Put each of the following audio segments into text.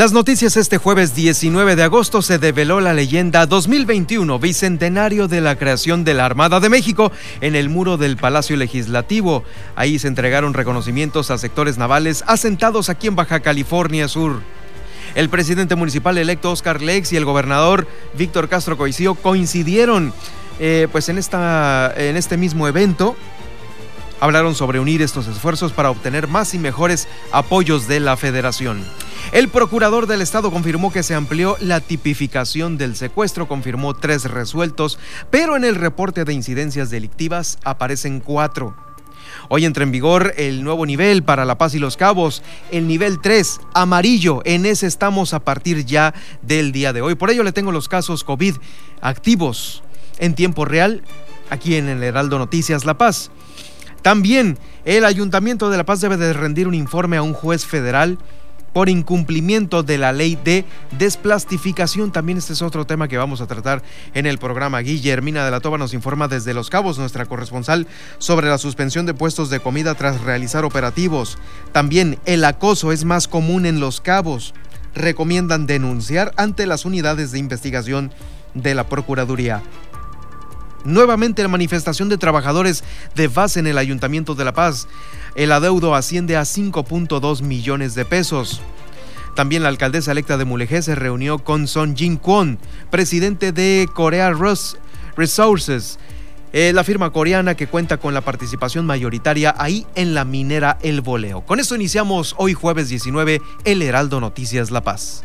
Las noticias este jueves 19 de agosto se develó la leyenda 2021, bicentenario de la creación de la Armada de México en el muro del Palacio Legislativo. Ahí se entregaron reconocimientos a sectores navales asentados aquí en Baja California Sur. El presidente municipal electo Oscar Lex y el gobernador Víctor Castro Coicio coincidieron eh, pues en, esta, en este mismo evento hablaron sobre unir estos esfuerzos para obtener más y mejores apoyos de la federación. El procurador del estado confirmó que se amplió la tipificación del secuestro, confirmó tres resueltos, pero en el reporte de incidencias delictivas aparecen cuatro. Hoy entra en vigor el nuevo nivel para La Paz y Los Cabos, el nivel 3, amarillo. En ese estamos a partir ya del día de hoy. Por ello le tengo los casos COVID activos en tiempo real aquí en el Heraldo Noticias La Paz. También el Ayuntamiento de La Paz debe de rendir un informe a un juez federal por incumplimiento de la ley de desplastificación. También este es otro tema que vamos a tratar en el programa. Guillermina de la Toba nos informa desde Los Cabos, nuestra corresponsal, sobre la suspensión de puestos de comida tras realizar operativos. También el acoso es más común en Los Cabos. Recomiendan denunciar ante las unidades de investigación de la Procuraduría. Nuevamente la manifestación de trabajadores de base en el Ayuntamiento de La Paz. El adeudo asciende a 5.2 millones de pesos. También la alcaldesa electa de Mulegé se reunió con Son Jin Kwon, presidente de Korea Resources, eh, la firma coreana que cuenta con la participación mayoritaria ahí en la minera El Boleo. Con esto iniciamos hoy jueves 19 el Heraldo Noticias La Paz.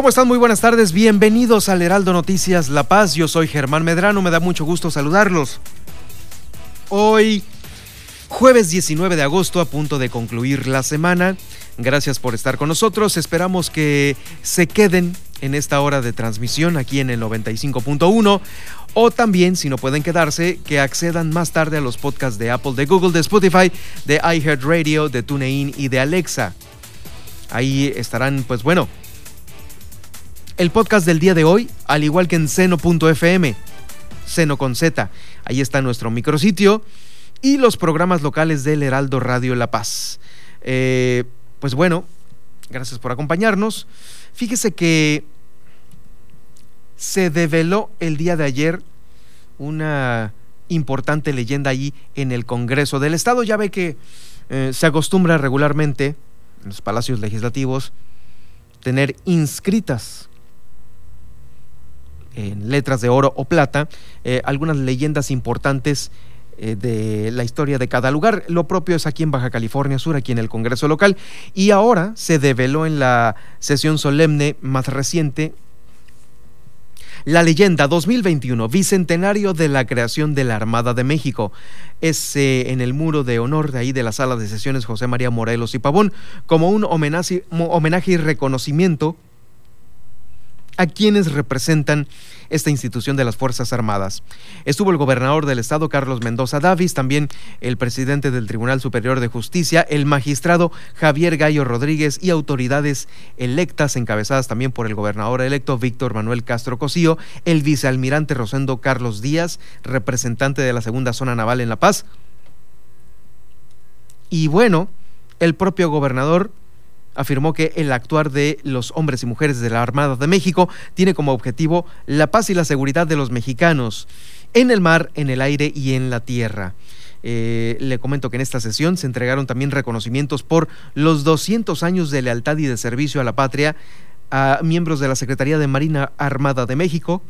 ¿Cómo están? Muy buenas tardes. Bienvenidos al Heraldo Noticias La Paz. Yo soy Germán Medrano. Me da mucho gusto saludarlos. Hoy, jueves 19 de agosto, a punto de concluir la semana. Gracias por estar con nosotros. Esperamos que se queden en esta hora de transmisión aquí en el 95.1 o también, si no pueden quedarse, que accedan más tarde a los podcasts de Apple, de Google, de Spotify, de iHeartRadio, de TuneIn y de Alexa. Ahí estarán, pues bueno, el podcast del día de hoy, al igual que en seno.fm, seno con Z. Ahí está nuestro micrositio y los programas locales del Heraldo Radio La Paz. Eh, pues bueno, gracias por acompañarnos. Fíjese que se develó el día de ayer una importante leyenda allí en el Congreso del Estado. Ya ve que eh, se acostumbra regularmente en los palacios legislativos tener inscritas en letras de oro o plata, eh, algunas leyendas importantes eh, de la historia de cada lugar. Lo propio es aquí en Baja California Sur, aquí en el Congreso local. Y ahora se develó en la sesión solemne más reciente la leyenda 2021, bicentenario de la creación de la Armada de México. Es eh, en el muro de honor de ahí de la sala de sesiones José María Morelos y Pavón, como un homenaje, homenaje y reconocimiento a quienes representan esta institución de las Fuerzas Armadas. Estuvo el gobernador del estado, Carlos Mendoza Davis, también el presidente del Tribunal Superior de Justicia, el magistrado Javier Gallo Rodríguez y autoridades electas encabezadas también por el gobernador electo Víctor Manuel Castro Cosío, el vicealmirante Rosendo Carlos Díaz, representante de la Segunda Zona Naval en La Paz. Y bueno, el propio gobernador afirmó que el actuar de los hombres y mujeres de la Armada de México tiene como objetivo la paz y la seguridad de los mexicanos en el mar, en el aire y en la tierra. Eh, le comento que en esta sesión se entregaron también reconocimientos por los 200 años de lealtad y de servicio a la patria a miembros de la Secretaría de Marina Armada de México,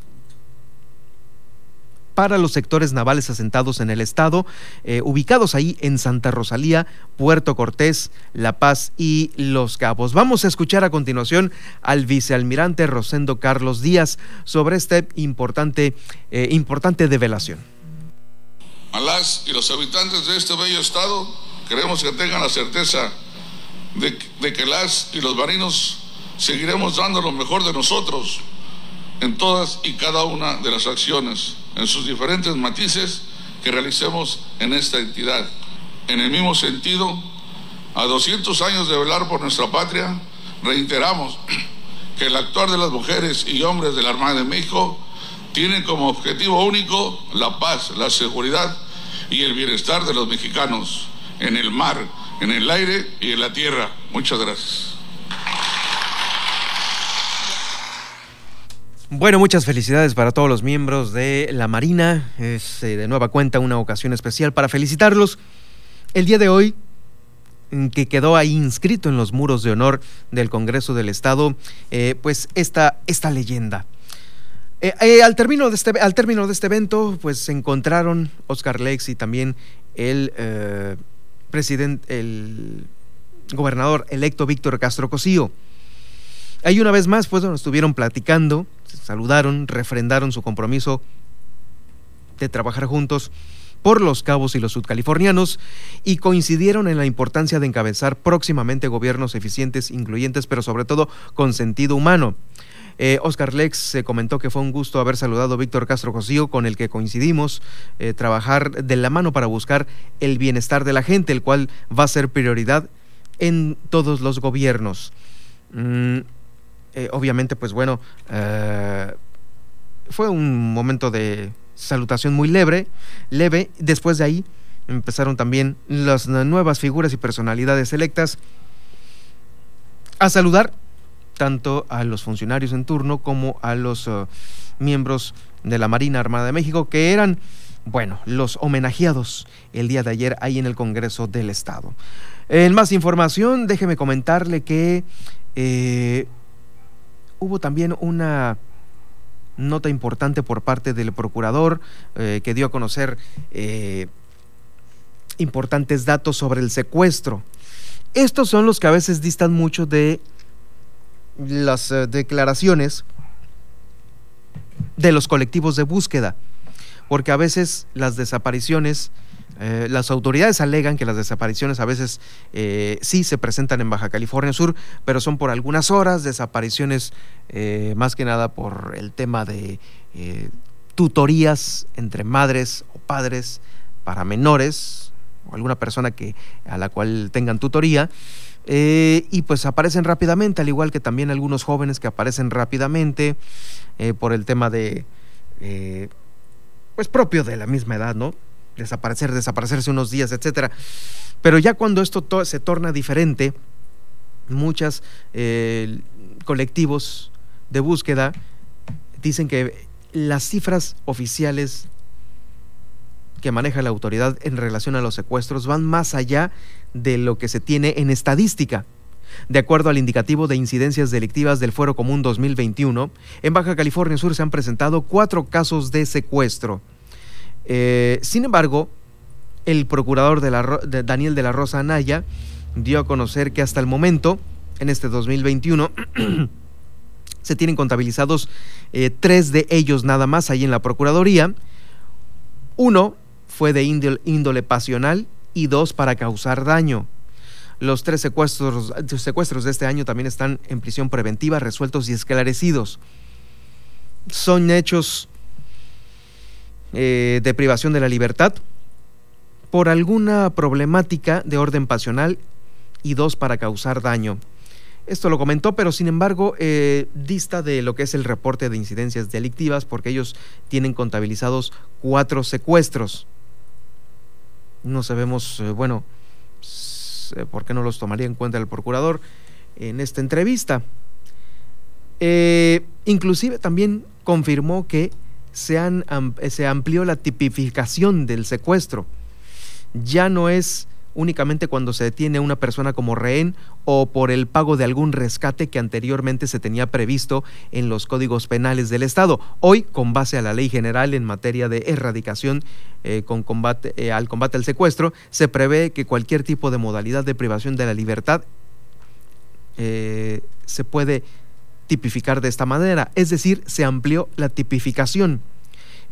para los sectores navales asentados en el estado, eh, ubicados ahí en Santa Rosalía, Puerto Cortés, La Paz y Los Cabos. Vamos a escuchar a continuación al vicealmirante Rosendo Carlos Díaz sobre esta importante, eh, importante develación. A las y los habitantes de este bello estado queremos que tengan la certeza de, de que las y los marinos seguiremos dando lo mejor de nosotros en todas y cada una de las acciones en sus diferentes matices que realicemos en esta entidad. En el mismo sentido, a 200 años de velar por nuestra patria, reiteramos que el actuar de las mujeres y hombres de la Armada de México tiene como objetivo único la paz, la seguridad y el bienestar de los mexicanos en el mar, en el aire y en la tierra. Muchas gracias. Bueno, muchas felicidades para todos los miembros de la Marina. Es eh, de nueva cuenta una ocasión especial para felicitarlos. El día de hoy, que quedó ahí inscrito en los muros de honor del Congreso del Estado, eh, pues esta, esta leyenda. Eh, al, término de este, al término de este evento, pues se encontraron Oscar Lex y también el presidente, el gobernador electo Víctor Castro Cosío. Ahí una vez más, pues, estuvieron platicando, saludaron, refrendaron su compromiso de trabajar juntos por los cabos y los sudcalifornianos y coincidieron en la importancia de encabezar próximamente gobiernos eficientes, incluyentes, pero sobre todo con sentido humano. Eh, Oscar Lex se comentó que fue un gusto haber saludado a Víctor Castro Cosío, con el que coincidimos, eh, trabajar de la mano para buscar el bienestar de la gente, el cual va a ser prioridad en todos los gobiernos. Mm, eh, obviamente, pues bueno, eh, fue un momento de salutación muy leve, leve. Después de ahí empezaron también las nuevas figuras y personalidades electas a saludar tanto a los funcionarios en turno como a los eh, miembros de la Marina Armada de México, que eran, bueno, los homenajeados el día de ayer ahí en el Congreso del Estado. En más información, déjeme comentarle que hubo también una nota importante por parte del procurador eh, que dio a conocer eh, importantes datos sobre el secuestro. Estos son los que a veces distan mucho de las eh, declaraciones de los colectivos de búsqueda, porque a veces las desapariciones eh, las autoridades alegan que las desapariciones a veces eh, sí se presentan en Baja California Sur, pero son por algunas horas, desapariciones eh, más que nada por el tema de tutorías entre madres o padres para menores o alguna persona que, a la cual tengan tutoría. y pues aparecen rápidamente, al igual que también algunos jóvenes que aparecen rápidamente por el tema de, pues propio de la misma edad, ¿no? Desaparecer, desaparecerse unos días, etcétera. Pero ya cuando esto se torna diferente, muchos eh, colectivos de búsqueda dicen que las cifras oficiales que maneja la autoridad en relación a los secuestros van más allá de lo que se tiene en estadística. De acuerdo al indicativo de incidencias delictivas del Fuero Común 2021, en Baja California Sur se han presentado cuatro casos de secuestro. Eh, sin embargo, el procurador de Daniel de la Rosa Anaya dio a conocer que hasta el momento, en este 2021, se tienen contabilizados eh, tres de ellos nada más ahí en la Procuraduría. Uno fue de índole, pasional y dos para causar daño. Los tres secuestros, secuestros de este año también están en prisión preventiva, resueltos y esclarecidos. son hechos eh, de privación de la libertad por alguna problemática de orden pasional y dos para causar daño. Esto lo comentó, pero sin embargo eh, dista de lo que es el reporte de incidencias delictivas porque ellos tienen contabilizados cuatro secuestros. No sabemos, eh, bueno, por qué no los tomaría en cuenta el procurador en esta entrevista. inclusive también confirmó que se, se amplió la tipificación del secuestro. Ya no es únicamente cuando se detiene a una persona como rehén o por el pago de algún rescate que anteriormente se tenía previsto en los códigos penales del Estado. Hoy, con base a la ley general en materia de erradicación eh, con combate, eh, al combate al secuestro, se prevé que cualquier tipo de modalidad de privación de la libertad eh, se puede tipificar de esta manera, es decir, se amplió la tipificación.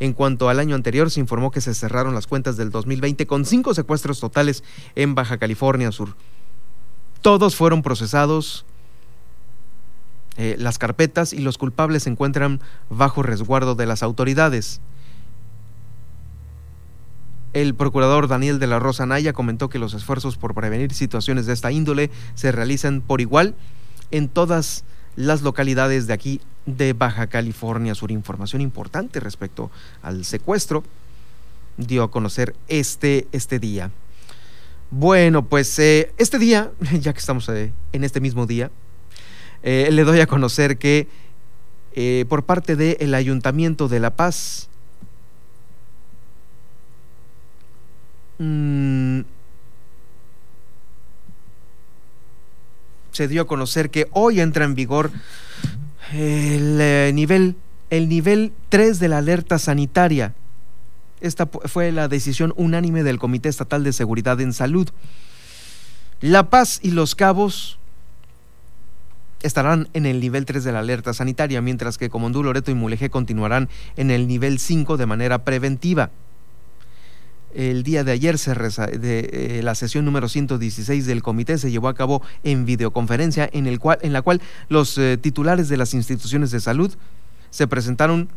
En cuanto al año anterior, se informó que se cerraron las cuentas del 2020 con cinco secuestros totales en Baja California Sur. Todos fueron procesados, eh, las carpetas y los culpables se encuentran bajo resguardo de las autoridades. El procurador Daniel de la Rosa Naya comentó que los esfuerzos por prevenir situaciones de esta índole se realizan por igual en todas las localidades de aquí de Baja California Sur. Información importante respecto al secuestro dio a conocer este, este día. Bueno, pues eh, este día, ya que estamos eh, en este mismo día, eh, le doy a conocer que por parte del Ayuntamiento de La Paz, mmm, se dio a conocer que hoy entra en vigor el eh, nivel el nivel 3 de la alerta sanitaria. Esta fue la decisión unánime del Comité Estatal de Seguridad en Salud. La Paz y Los Cabos estarán en el nivel 3 de la alerta sanitaria, mientras que Comondú, Loreto y Mulegé continuarán en el nivel 5 de manera preventiva. El día de ayer se de, eh, la sesión número 116 del comité se llevó a cabo en videoconferencia en, el cual, en la cual los eh, titulares de las instituciones de salud se presentaron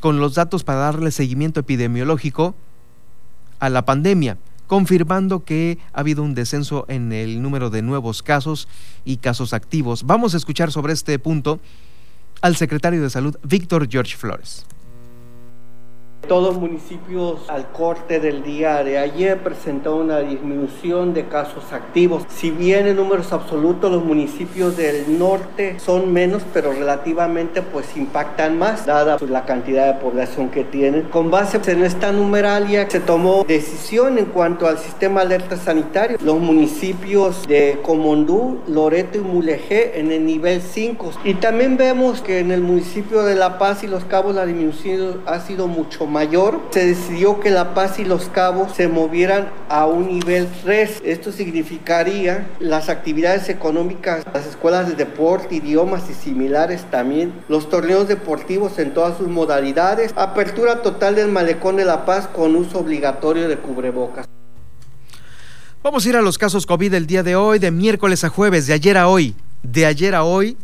con los datos para darle seguimiento epidemiológico a la pandemia, confirmando que ha habido un descenso en el número de nuevos casos y casos activos. Vamos a escuchar sobre este punto al secretario de Salud, Víctor George Flores. Todos municipios al corte del día de ayer presentó una disminución de casos activos. Si bien en números absolutos los municipios del norte son menos, pero relativamente pues impactan más, dada pues, la cantidad de población que tienen. Con base en esta numeralia se tomó decisión en cuanto al sistema alerta sanitario. Los municipios de Comondú, Loreto y Mulegé en el nivel 5. Y también vemos que en el municipio de La Paz y Los Cabos la disminución ha sido mucho mayor, se decidió que La Paz y Los Cabos se movieran a un nivel 3. Esto significaría las actividades económicas, las escuelas de deporte, idiomas y similares también, los torneos deportivos en todas sus modalidades, apertura total del malecón de La Paz con uso obligatorio de cubrebocas. Vamos a ir a los casos COVID del día de hoy, de miércoles a jueves, de ayer a hoy. De ayer a hoy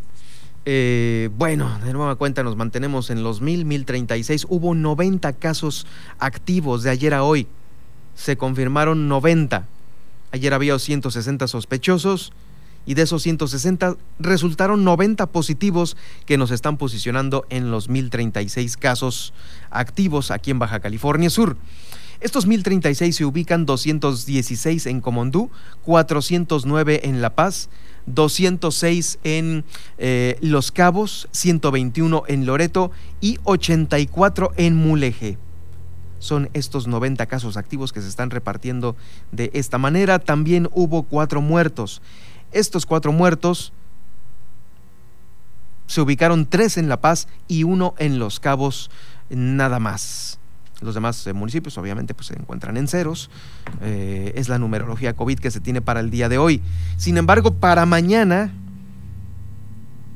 eh, bueno, de nueva cuenta nos mantenemos en los 1000, 1036. Hubo 90 casos activos de ayer a hoy. Se confirmaron 90. Ayer había 160 sospechosos y de esos 160 resultaron 90 positivos que nos están posicionando en los 1036 casos activos aquí en Baja California Sur. Estos 1036 se ubican 216 en Comondú, 409 en La Paz, 206 en eh, Los Cabos, 121 en Loreto y 84 en Mulegé. Son estos 90 casos activos que se están repartiendo de esta manera. También hubo cuatro muertos. Estos cuatro muertos se ubicaron tres en La Paz y uno en Los Cabos, nada más. Los demás eh, municipios obviamente pues, se encuentran en ceros. Eh, es la numerología COVID que se tiene para el día de hoy. Sin embargo, para mañana,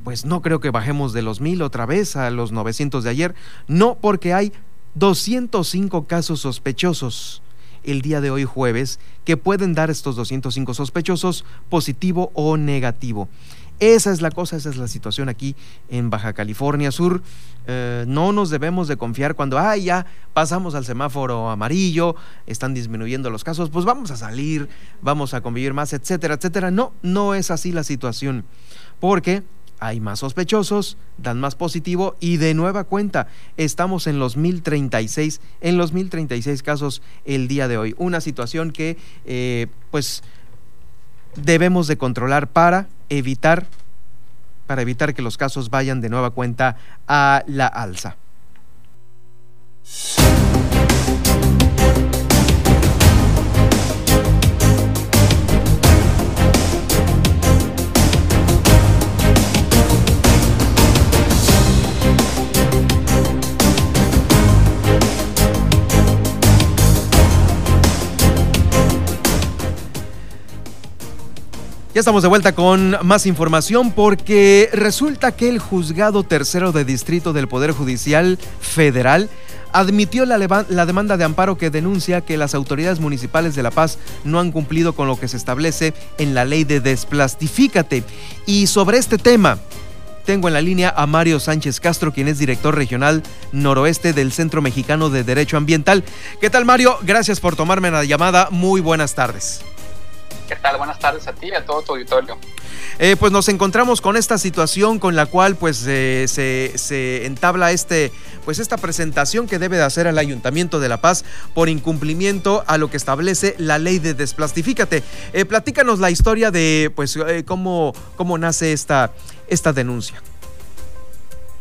pues no creo que bajemos de los mil otra vez a los 900 de ayer. No, porque hay 205 casos sospechosos el día de hoy jueves que pueden dar estos 205 sospechosos positivo o negativo. Esa es la cosa, esa es la situación aquí en Baja California Sur. Eh, no nos debemos de confiar cuando, ah, ya pasamos al semáforo amarillo, están disminuyendo los casos, pues vamos a salir, vamos a convivir más, etcétera, etcétera. No, no es así la situación, porque hay más sospechosos, dan más positivo y de nueva cuenta estamos en los 1036, en los 1036 casos el día de hoy. Una situación que, eh, pues, debemos de controlar para evitar para evitar que los casos vayan de nueva cuenta a la alza. Ya estamos de vuelta con más información porque resulta que el juzgado tercero de distrito del Poder Judicial Federal admitió la, la, demanda de amparo que denuncia que las autoridades municipales de La Paz no han cumplido con lo que se establece en la ley de desplastifícate. Y sobre este tema, tengo en la línea a Mario Sánchez Castro, quien es director regional noroeste del Centro Mexicano de Derecho Ambiental. ¿Qué tal, Mario? Gracias por tomarme la llamada. Muy buenas tardes. ¿Qué tal? Buenas tardes a ti y a todo tu auditorio. Eh, pues nos encontramos con esta situación con la cual pues eh, se, entabla este pues esta presentación que debe de hacer el Ayuntamiento de La Paz por incumplimiento a lo que establece la ley de desplastifícate. Eh, platícanos la historia de pues cómo, cómo nace esta, esta denuncia.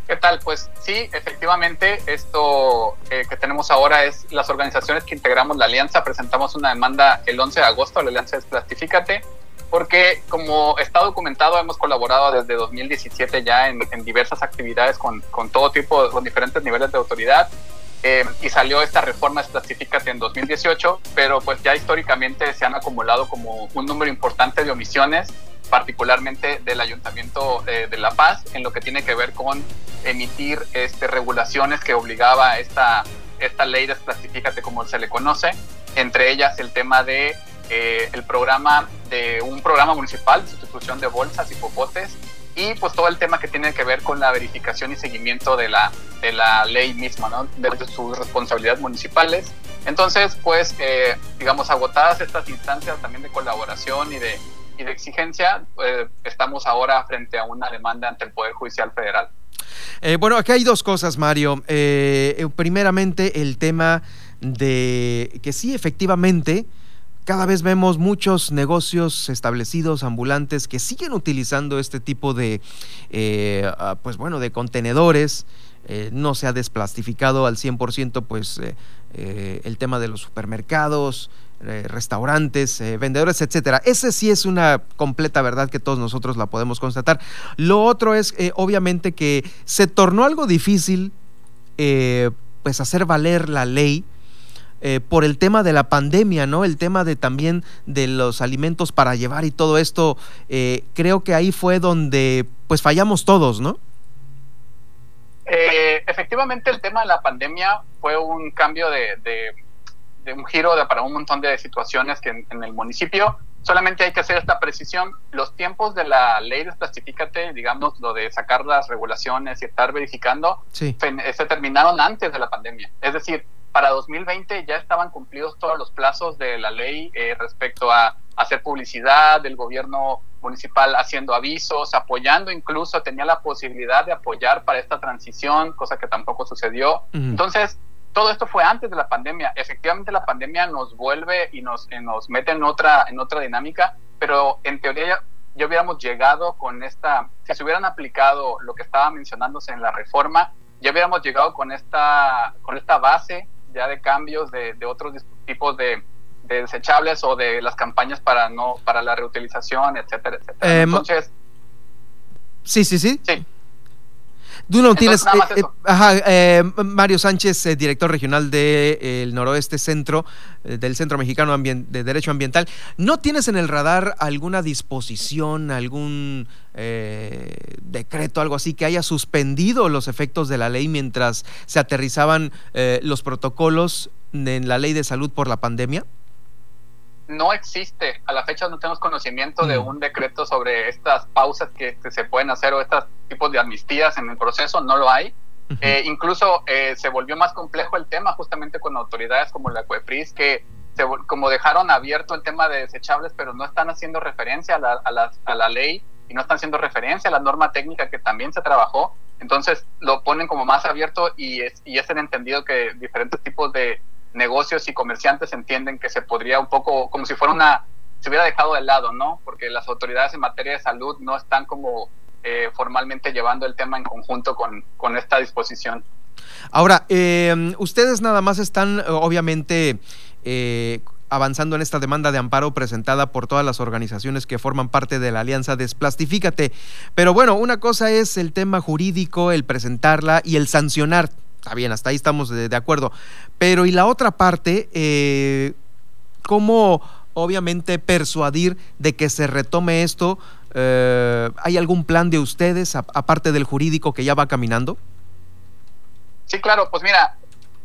¿Qué tal? Pues sí, efectivamente, esto eh, que tenemos ahora es las organizaciones que integramos la alianza, presentamos una demanda el 11 de agosto a la alianza Desplastifícate, porque como está documentado, hemos colaborado desde 2017 ya en, diversas actividades con, con, todo tipo, con diferentes niveles de autoridad, eh, y salió esta reforma Desplastifícate en 2018, pero pues ya históricamente se han acumulado como un número importante de omisiones particularmente del Ayuntamiento de, La Paz, en lo que tiene que ver con emitir este, regulaciones que obligaba esta, esta ley Desplastifícate como se le conoce, entre ellas el tema de eh, el programa de un programa municipal de sustitución de bolsas y popotes y pues todo el tema que tiene que ver con la verificación y seguimiento de la, de la ley misma, ¿no? de, sus responsabilidades municipales. Entonces, pues, eh, digamos, agotadas estas instancias también de colaboración y de y de exigencia, eh, estamos ahora frente a una demanda ante el Poder Judicial Federal. Eh, bueno, aquí hay dos cosas, Mario. Eh, primeramente, el tema de que sí, efectivamente, cada vez vemos muchos negocios establecidos, ambulantes, que siguen utilizando este tipo de, ah, pues bueno, de contenedores. no se ha desplastificado al 100%, pues el tema de los supermercados, eh, restaurantes, eh, vendedores, etcétera. Ese sí es una completa verdad que todos nosotros la podemos constatar. Lo otro es, eh, obviamente, que se tornó algo difícil, pues, hacer valer la ley. por el tema de la pandemia, ¿no? El tema de también de los alimentos para llevar y todo esto, creo que ahí fue donde pues fallamos todos, ¿no? efectivamente el tema de la pandemia fue un cambio de un giro de, para un montón de situaciones que en, el municipio. Solamente hay que hacer esta precisión. Los tiempos de la ley de digamos, lo de sacar las regulaciones y estar verificando, se, terminaron antes de la pandemia. Es decir, para 2020 ya estaban cumplidos todos los plazos de la ley eh, respecto a hacer publicidad, del gobierno municipal haciendo avisos, apoyando incluso, tenía la posibilidad de apoyar para esta transición, cosa que tampoco sucedió. Entonces, todo esto fue antes de la pandemia. Efectivamente la pandemia nos vuelve y nos, nos mete en otra, en otra dinámica, pero en teoría ya hubiéramos llegado con esta, si se hubieran aplicado lo que estaba mencionándose en la reforma, ya hubiéramos llegado con esta, con esta base ya de cambios de, de otros tipos de, de, desechables o de las campañas para no para la reutilización, etcétera, etcétera. Eh, Entonces, sí, sí, sí. Sí. Tú tienes, eh, eh, eh, Mario Sánchez, director regional del Noroeste Centro, del Centro Mexicano de Derecho Ambiental, ¿no tienes en el radar alguna disposición, algún decreto, algo así, que haya suspendido los efectos de la ley mientras se aterrizaban los protocolos en la ley de salud por la pandemia? No existe, a la fecha no tenemos conocimiento de mm. un decreto sobre estas pausas que, se pueden hacer o estos tipos de amnistías en el proceso, no lo hay. Eh, incluso eh, se volvió más complejo el tema justamente con autoridades como la CUEPRIS, que se, como dejaron abierto el tema de desechables, pero no están haciendo referencia a la, a, la, a la ley y no están haciendo referencia a la norma técnica que también se trabajó. Entonces lo ponen como más abierto y es, y es el entendido que diferentes tipos de negocios y comerciantes entienden que se podría un poco, como si fuera una, se hubiera dejado de lado, ¿no? Porque las autoridades en materia de salud no están como eh, formalmente llevando el tema en conjunto con, con esta disposición. Ahora, eh, ustedes nada más están, obviamente, eh, avanzando en esta demanda de amparo presentada por todas las organizaciones que forman parte de la alianza Desplastifícate. Pero bueno, una cosa es el tema jurídico, el presentarla y el sancionar Está bien, hasta ahí estamos de, acuerdo. Pero y la otra parte, eh, ¿cómo obviamente persuadir de que se retome esto? Eh, ¿Hay algún plan de ustedes, aparte del jurídico, que ya va caminando? Sí, claro, pues mira,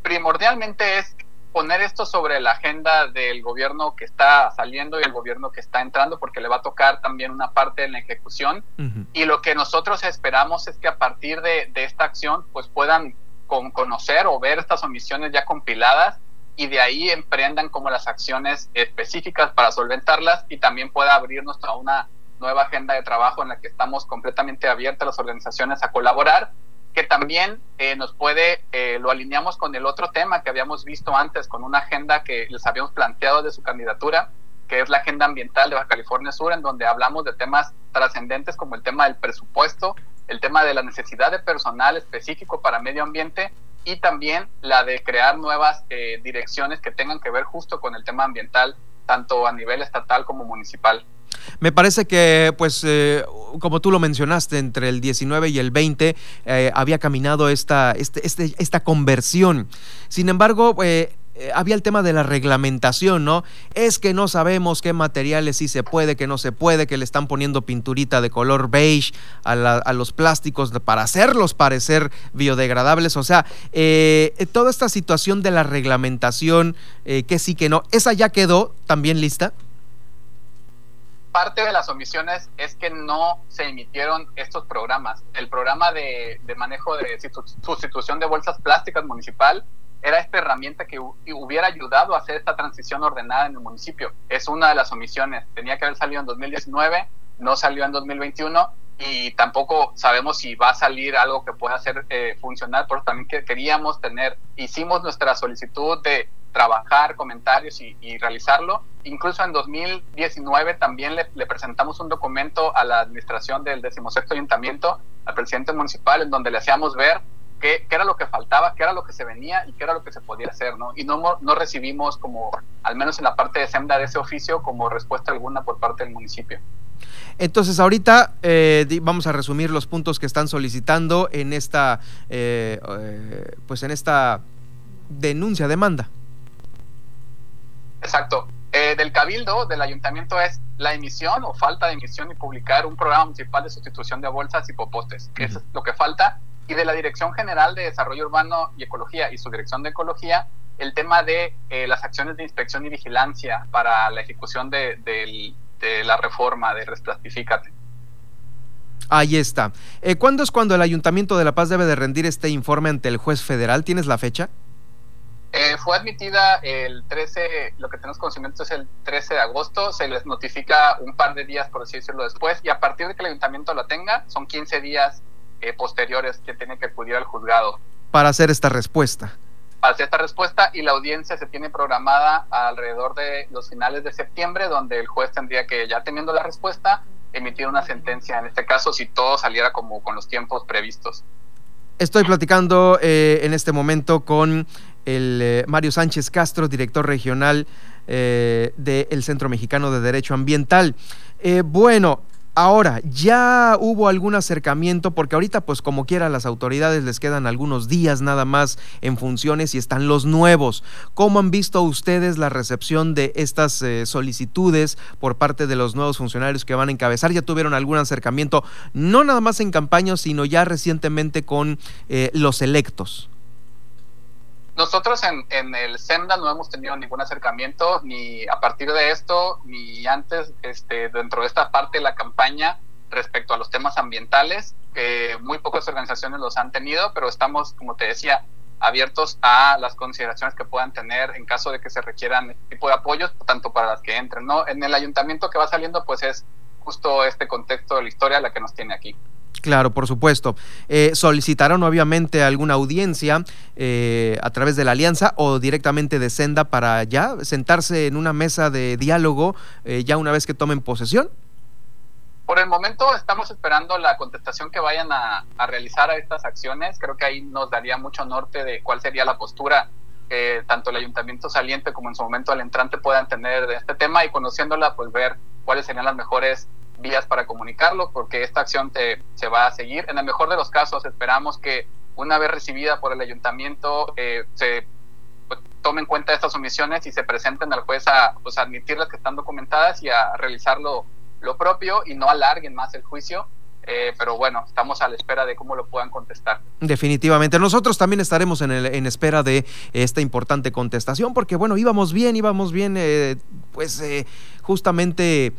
primordialmente es poner esto sobre la agenda del gobierno que está saliendo y el gobierno que está entrando, porque le va a tocar también una parte en la ejecución. Y lo que nosotros esperamos es que a partir de, de, esta acción, pues puedan con conocer o ver estas omisiones ya compiladas y de ahí emprendan como las acciones específicas para solventarlas y también pueda abrirnos a una nueva agenda de trabajo en la que estamos completamente abiertas las organizaciones a colaborar, que también eh, nos puede, eh, lo alineamos con el otro tema que habíamos visto antes, con una agenda que les habíamos planteado de su candidatura, que es la agenda ambiental de Baja California Sur, en donde hablamos de temas trascendentes como el tema del presupuesto, el tema de la necesidad de personal específico para medio ambiente y también la de crear nuevas eh, direcciones que tengan que ver justo con el tema ambiental, tanto a nivel estatal como municipal. Me parece que, pues, eh, como tú lo mencionaste, entre el 19 y el 20 eh, había caminado esta, este, este, esta conversión. Sin embargo, había el tema de la reglamentación, ¿no? Es que no sabemos qué materiales sí se puede, que no se puede, que le están poniendo pinturita de color beige a, los plásticos para hacerlos parecer biodegradables. O sea, eh, toda esta situación de la reglamentación, eh, que sí, que no, ¿esa ya quedó también lista? parte de las omisiones es que no se emitieron estos programas. El programa de, de, manejo de sustitución de bolsas plásticas municipal era esta herramienta que hubiera ayudado a hacer esta transición ordenada en el municipio. Es una de las omisiones. Tenía que haber salido en 2019, no salió en 2021 y tampoco sabemos si va a salir algo que pueda ser eh, funcional, pero también que queríamos tener, hicimos nuestra solicitud de trabajar comentarios y, realizarlo. Incluso en 2019 también le, presentamos un documento a la administración del decimosexto ayuntamiento, al presidente municipal, en donde le hacíamos ver qué, era lo que faltaba, qué era lo que se venía y qué era lo que se podía hacer, ¿no? Y no, no recibimos como, al menos en la parte de SEMDA de ese oficio, como respuesta alguna por parte del municipio. Entonces ahorita eh, vamos a resumir los puntos que están solicitando en esta, eh, eh, pues en esta denuncia, demanda. Exacto. del cabildo, del ayuntamiento es la emisión o falta de emisión y publicar un programa municipal de sustitución de bolsas y popostes. Eso es lo que falta y de la Dirección General de Desarrollo Urbano y Ecología y su Dirección de Ecología el tema de eh, las acciones de inspección y vigilancia para la ejecución de, la reforma de Resplastifícate. Ahí está. Eh, ¿Cuándo es cuando el Ayuntamiento de La Paz debe de rendir este informe ante el juez federal? ¿Tienes la fecha? Eh, fue admitida el 13, lo que tenemos conocimiento es el 13 de agosto, se les notifica un par de días, por así decirlo, después, y a partir de que el ayuntamiento lo tenga, son 15 días eh, posteriores que tiene que acudir al juzgado. Para hacer esta respuesta. Para hacer esta respuesta y la audiencia se tiene programada alrededor de los finales de septiembre, donde el juez tendría que, ya teniendo la respuesta, emitir una sentencia, en este caso, si todo saliera como con los tiempos previstos. Estoy platicando eh, en este momento con el eh, Mario Sánchez Castro, director regional del Centro Mexicano de Derecho Ambiental. bueno, Ahora, ya hubo algún acercamiento, porque ahorita pues como quiera las autoridades les quedan algunos días nada más en funciones y están los nuevos. ¿Cómo han visto ustedes la recepción de estas eh, solicitudes por parte de los nuevos funcionarios que van a encabezar? ¿Ya tuvieron algún acercamiento, no nada más en campaña, sino ya recientemente con eh, los electos? Nosotros en, en, el SEMDA no hemos tenido ningún acercamiento, ni a partir de esto, ni antes, este, dentro de esta parte de la campaña respecto a los temas ambientales. Eh, muy pocas organizaciones los han tenido, pero estamos, como te decía, abiertos a las consideraciones que puedan tener en caso de que se requieran este tipo de apoyos, tanto para las que entren. ¿no? En el ayuntamiento que va saliendo, pues es justo este contexto de la historia la que nos tiene aquí. Claro, por supuesto. Eh, ¿Solicitaron obviamente alguna audiencia eh, a través de la alianza o directamente de Senda para ya sentarse en una mesa de diálogo eh, ya una vez que tomen posesión? Por el momento estamos esperando la contestación que vayan a, realizar a estas acciones. Creo que ahí nos daría mucho norte de cuál sería la postura que tanto el ayuntamiento saliente como en su momento el entrante puedan tener de este tema y conociéndola, pues ver cuáles serían las mejores vías para comunicarlo, porque esta acción se va a seguir. En el mejor de los casos, esperamos que una vez recibida por el ayuntamiento eh, se pues, tome en cuenta estas omisiones y se presenten al juez a pues, admitirlas que están documentadas y a realizarlo lo propio y no alarguen más el juicio. Eh, pero bueno, estamos a la espera de cómo lo puedan contestar. Definitivamente. Nosotros también estaremos en, el, en espera de esta importante contestación, porque bueno, íbamos bien, íbamos bien, eh, pues justamente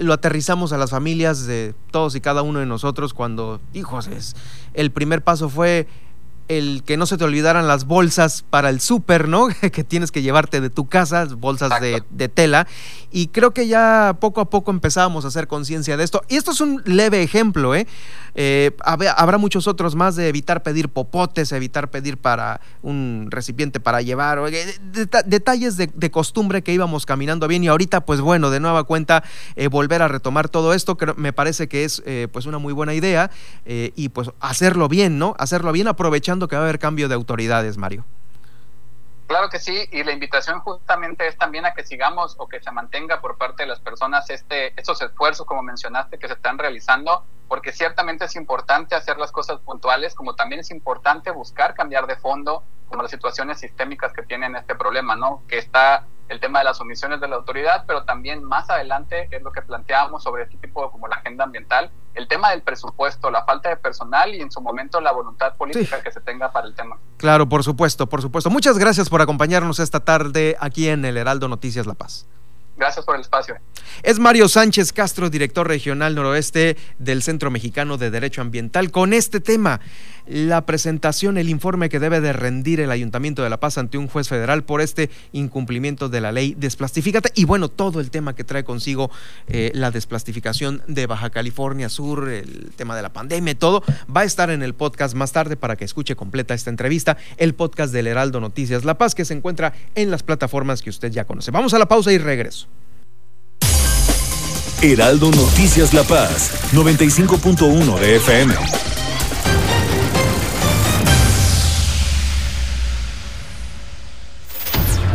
lo aterrizamos a las familias de todos y cada uno de nosotros cuando, hijos, es, el primer paso fue el que no se te olvidaran las bolsas para el súper, ¿no? que tienes que llevarte de tu casa, bolsas de, de, tela. Y creo que ya poco a poco empezábamos a hacer conciencia de esto. Y esto es un leve ejemplo, ¿eh? Eh, habrá muchos otros más de evitar pedir popotes, evitar pedir para un recipiente para llevar, detalles de, costumbre que íbamos caminando bien y ahorita pues bueno, de nueva cuenta eh, volver a retomar todo esto, que me parece que es eh, pues una muy buena idea y pues hacerlo bien, ¿no? Hacerlo bien aprovechando que va a haber cambio de autoridades, Mario. Claro que sí, y la invitación justamente es también a que sigamos o que se mantenga por parte de las personas este, estos esfuerzos, como mencionaste, que se están realizando, porque ciertamente es importante hacer las cosas puntuales, como también es importante buscar cambiar de fondo, como las situaciones sistémicas que tienen este problema, ¿no? Que está el tema de las omisiones de la autoridad, pero también más adelante es lo que planteábamos sobre este tipo como la agenda ambiental, el tema del presupuesto, la falta de personal y en su momento la voluntad política que se tenga para el tema. Claro, por supuesto, por supuesto. Muchas gracias por acompañarnos esta tarde aquí en el Heraldo Noticias La Paz. Gracias por el espacio. Es Mario Sánchez Castro, director regional noroeste del Centro Mexicano de Derecho Ambiental, con este tema, la presentación, el informe que debe de rendir el Ayuntamiento de La Paz ante un juez federal por este incumplimiento de la ley Desplastifícate y bueno, todo el tema que trae consigo eh, la desplastificación de Baja California Sur, el tema de la pandemia, todo, va a estar en el podcast más tarde para que escuche completa esta entrevista, el podcast del Heraldo Noticias La Paz que se encuentra en las plataformas que usted ya conoce. Vamos a la pausa y regreso. Heraldo Noticias La Paz, 95.1 de FM.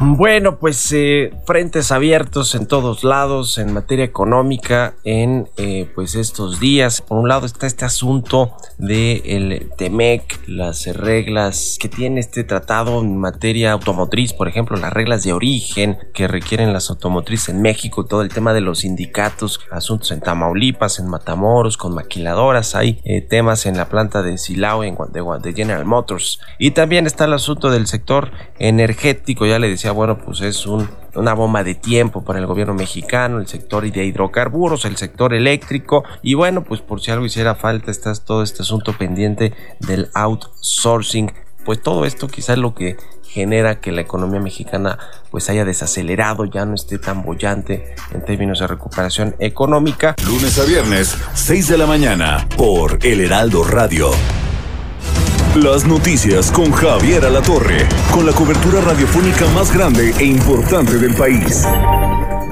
Bueno, pues eh, frentes abiertos en todos lados en materia económica en eh, pues estos días. Por un lado está este asunto del el TEMEC, las reglas que tiene este tratado en materia automotriz, por ejemplo, las reglas de origen que requieren las automotrices en México, todo el tema de los sindicatos, asuntos en Tamaulipas, en Matamoros, con maquiladoras, hay eh, temas en la planta de Silao, en de General Motors. Y también está el asunto del sector energético, ya le decía bueno, pues es una bomba de tiempo para el gobierno mexicano, el sector de hidrocarburos, el sector eléctrico, y bueno, pues por si algo hiciera falta, está todo este asunto pendiente del outsourcing. Pues todo esto quizás lo que genera que la economía mexicana pues haya desacelerado, ya no esté tan bollante en términos de recuperación económica. Lunes a viernes, 6 de la mañana, por El Heraldo Radio. Las noticias con Javier Alatorre, con la cobertura radiofónica más grande e importante del país.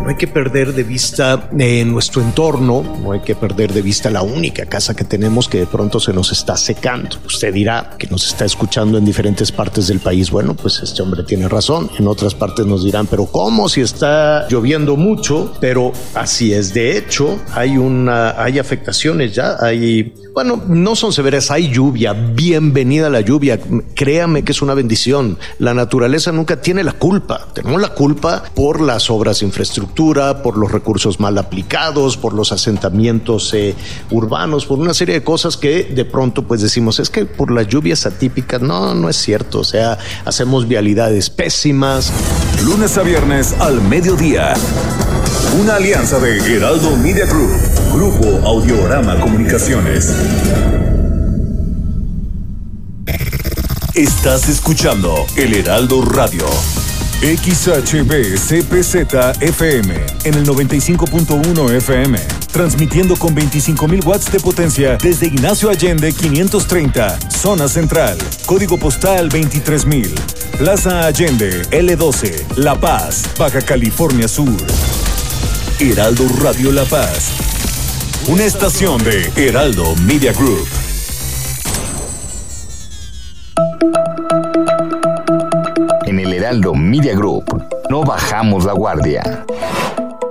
No hay que perder de vista eh, nuestro entorno, no hay que perder de vista la única casa que tenemos que de pronto se nos está secando. Usted dirá que nos está escuchando en diferentes partes del país. Bueno, pues este hombre tiene razón. En otras partes nos dirán, pero ¿cómo si está lloviendo mucho? Pero así es. De hecho, hay una, hay afectaciones ya, hay Bueno, no son severas, hay lluvia, bienvenida la lluvia, créame que es una bendición. La naturaleza nunca tiene la culpa, tenemos la culpa por las obras de infraestructura, por los recursos mal aplicados, por los asentamientos eh, urbanos, por una serie de cosas que de pronto pues decimos, es que por las lluvias atípicas, no, no es cierto, o sea, hacemos vialidades pésimas. Lunes a viernes al mediodía. Una alianza de Heraldo Media Group, Grupo Audiorama Comunicaciones. Estás escuchando El Heraldo Radio. XHB CPZ FM en el 95.1 FM, transmitiendo con 25.000 watts de potencia desde Ignacio Allende 530, zona central, código postal 23000, Plaza Allende L12, La Paz, Baja California Sur. Heraldo Radio La Paz. Una estación de Heraldo Media Group. En el Heraldo Media Group no bajamos la guardia.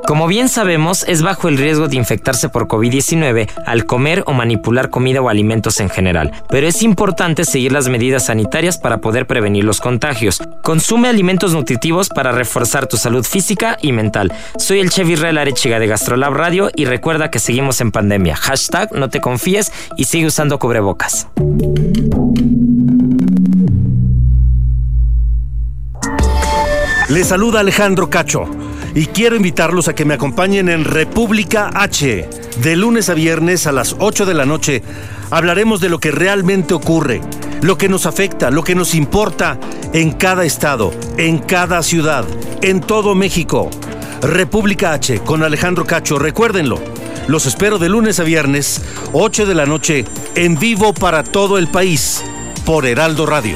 Como bien sabemos, es bajo el riesgo de infectarse por COVID-19 al comer o manipular comida o alimentos en general, pero es importante seguir las medidas sanitarias para poder prevenir los contagios. Consume alimentos nutritivos para reforzar tu salud física y mental. Soy el chef Israel Arechiga de Gastrolab Radio y recuerda que seguimos en pandemia. Hashtag no te confíes y sigue usando cubrebocas. Le saluda Alejandro Cacho y quiero invitarlos a que me acompañen en República H. De lunes a viernes a las 8 de la noche hablaremos de lo que realmente ocurre, lo que nos afecta, lo que nos importa en cada estado, en cada ciudad, en todo México. República H con Alejandro Cacho, recuérdenlo. Los espero de lunes a viernes, 8 de la noche, en vivo para todo el país, por Heraldo Radio.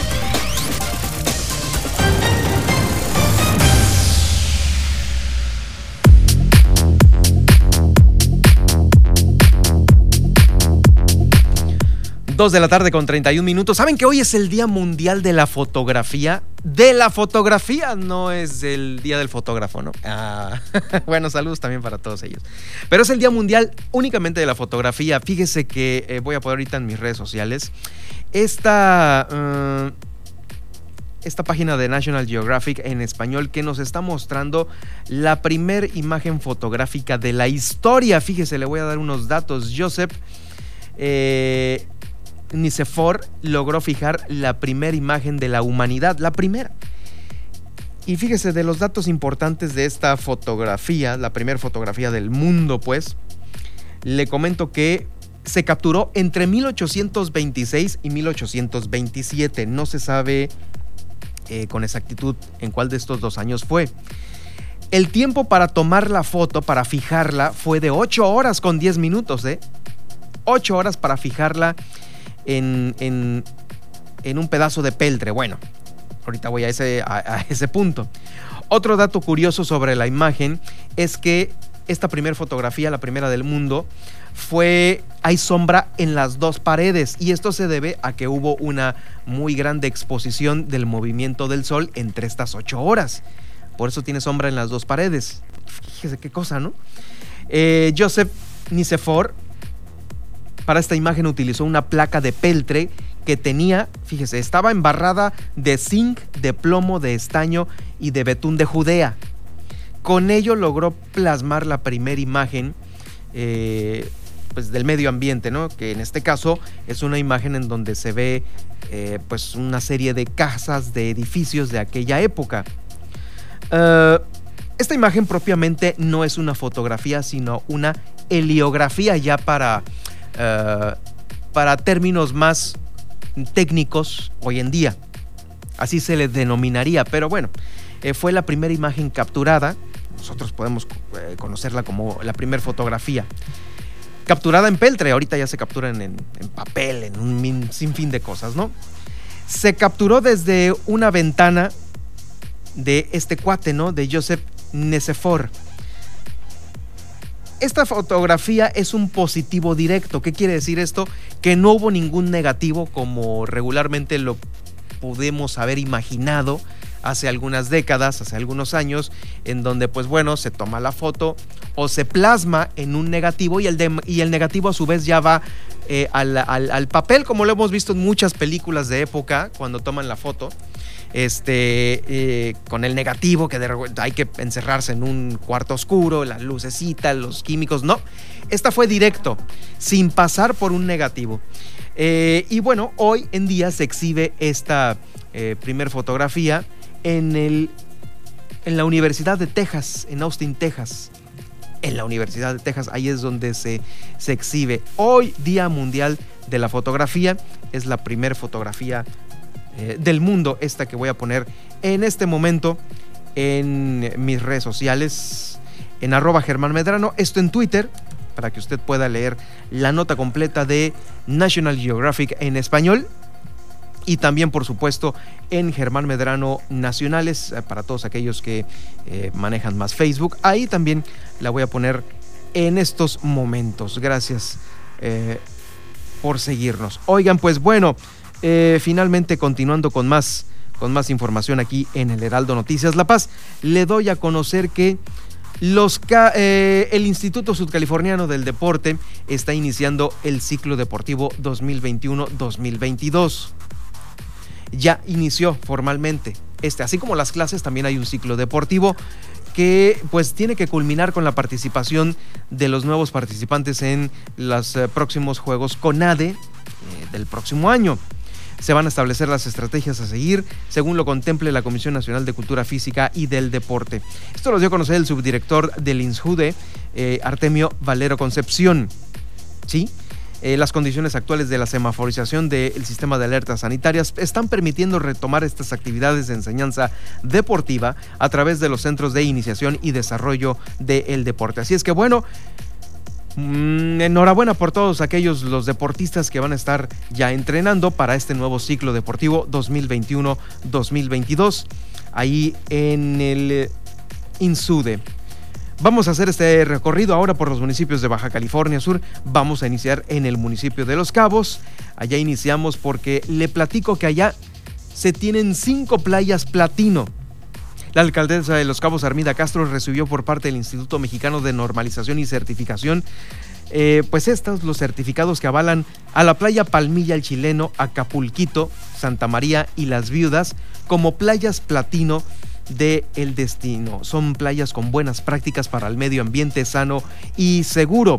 Dos de la tarde con 31 minutos. ¿Saben que hoy es el Día Mundial de la Fotografía? De la fotografía, no es el Día del Fotógrafo, ¿no? Ah, bueno, saludos también para todos ellos. Pero es el Día Mundial únicamente de la Fotografía. Fíjese que eh, voy a poner ahorita en mis redes sociales esta, uh, esta página de National Geographic en español que nos está mostrando la primer imagen fotográfica de la historia. Fíjese, le voy a dar unos datos. Joseph... Eh, Nicefor logró fijar la primera imagen de la humanidad, la primera. Y fíjese de los datos importantes de esta fotografía, la primera fotografía del mundo, pues, le comento que se capturó entre 1826 y 1827. No se sabe eh, con exactitud en cuál de estos dos años fue. El tiempo para tomar la foto, para fijarla, fue de 8 horas con 10 minutos, ¿eh? 8 horas para fijarla en, en, un pedazo de peltre. Bueno, ahorita voy a ese, a, ese punto. Otro dato curioso sobre la imagen es que esta primera fotografía, la primera del mundo, fue hay sombra en las dos paredes y esto se debe a que hubo una muy grande exposición del movimiento del sol entre estas ocho horas. Por eso tiene sombra en las dos paredes. Fíjese qué cosa, ¿no? Eh, Joseph Nicefor para esta imagen utilizó una placa de peltre que tenía, fíjese, estaba embarrada de zinc, de plomo, de estaño y de betún de Judea. Con ello logró plasmar la primera imagen eh, pues del medio ambiente, ¿no? Que en este caso es una imagen en donde se ve eh, pues una serie de casas, de edificios de aquella época. Eh, esta imagen propiamente no es una fotografía, sino una heliografía ya para eh, para términos más técnicos hoy en día. Así se le denominaría, pero bueno, eh, fue la primera imagen capturada. Nosotros podemos eh, conocerla como la primera fotografía. Capturada en peltre, ahorita ya se capturan en, papel, en un sinfín de cosas, ¿no? Se capturó desde una ventana de este cuate, ¿no? De Joseph Nesefor esta fotografía es un positivo directo. ¿Qué quiere decir esto? Que no hubo ningún negativo como regularmente lo pudimos haber imaginado hace algunas décadas, hace algunos años, en donde pues bueno, se toma la foto o se plasma en un negativo y el, negativo a su vez ya va eh, al, papel, como lo hemos visto en muchas películas de época, cuando toman la foto. Este, eh, con el negativo, que hay que encerrarse en un cuarto oscuro, la lucecita, los químicos, no. Esta fue directo, sin pasar por un negativo. Eh, y bueno, hoy en día se exhibe esta primer fotografía en, el, en la Universidad de Texas, en Austin, Texas. En la Universidad de Texas, ahí es donde se, se exhibe. Hoy, Día Mundial de la Fotografía, es la primera fotografía eh, del mundo, esta que voy a poner en este momento en mis redes sociales, en arroba Germán Medrano, esto en Twitter, para que usted pueda leer la nota completa de National Geographic en español y también por supuesto en Germán Medrano Nacionales eh, para todos aquellos que eh, manejan más Facebook. Ahí también la voy a poner en estos momentos. Gracias por seguirnos. Oigan, pues bueno, finalmente continuando con más, con más información aquí en el Heraldo Noticias La Paz, le doy a conocer que los, el Instituto Sudcaliforniano del Deporte está iniciando el ciclo deportivo 2021-2022 ya inició formalmente. Este, así como las clases, también hay un ciclo deportivo que pues tiene que culminar con la participación de los nuevos participantes en los eh, próximos Juegos CONADE eh, del próximo año. Se van a establecer las estrategias a seguir según lo contemple la Comisión Nacional de Cultura Física y del Deporte. Esto lo dio a conocer el subdirector del INSJUDE, eh, Artemio Valero Concepción. ¿Sí? Eh, las condiciones actuales de la semaforización del sistema de alertas sanitarias están permitiendo retomar estas actividades de enseñanza deportiva a través de los centros de iniciación y desarrollo del deporte. Así es que bueno, enhorabuena por todos aquellos los deportistas que van a estar ya entrenando para este nuevo ciclo deportivo 2021-2022 ahí en el INSUDE. Vamos a hacer este recorrido ahora por los municipios de Baja California Sur. Vamos a iniciar en el municipio de Los Cabos. Allá iniciamos porque le platico que allá se tienen cinco playas platino. La alcaldesa de Los Cabos, Armida Castro, recibió por parte del Instituto Mexicano de Normalización y Certificación, eh, pues estos, los certificados que avalan a la playa Palmilla el Chileno, Acapulquito, Santa María y Las Viudas como playas platino de El Destino. Son playas con buenas prácticas para el medio ambiente sano y seguro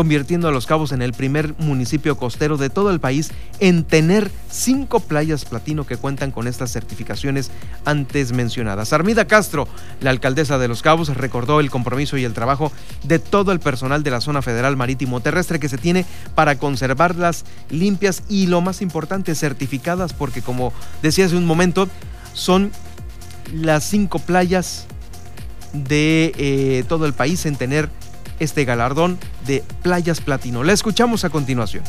convirtiendo a Los Cabos en el primer municipio costero de todo el país en tener cinco playas platino que cuentan con estas certificaciones antes mencionadas. Armida Castro, la alcaldesa de Los Cabos, recordó el compromiso y el trabajo de todo el personal de la zona federal marítimo terrestre que se tiene para conservarlas limpias y lo más importante, certificadas porque como decía hace un momento, son las cinco playas de eh, todo el país en tener este galardón de playas platino. La escuchamos a continuación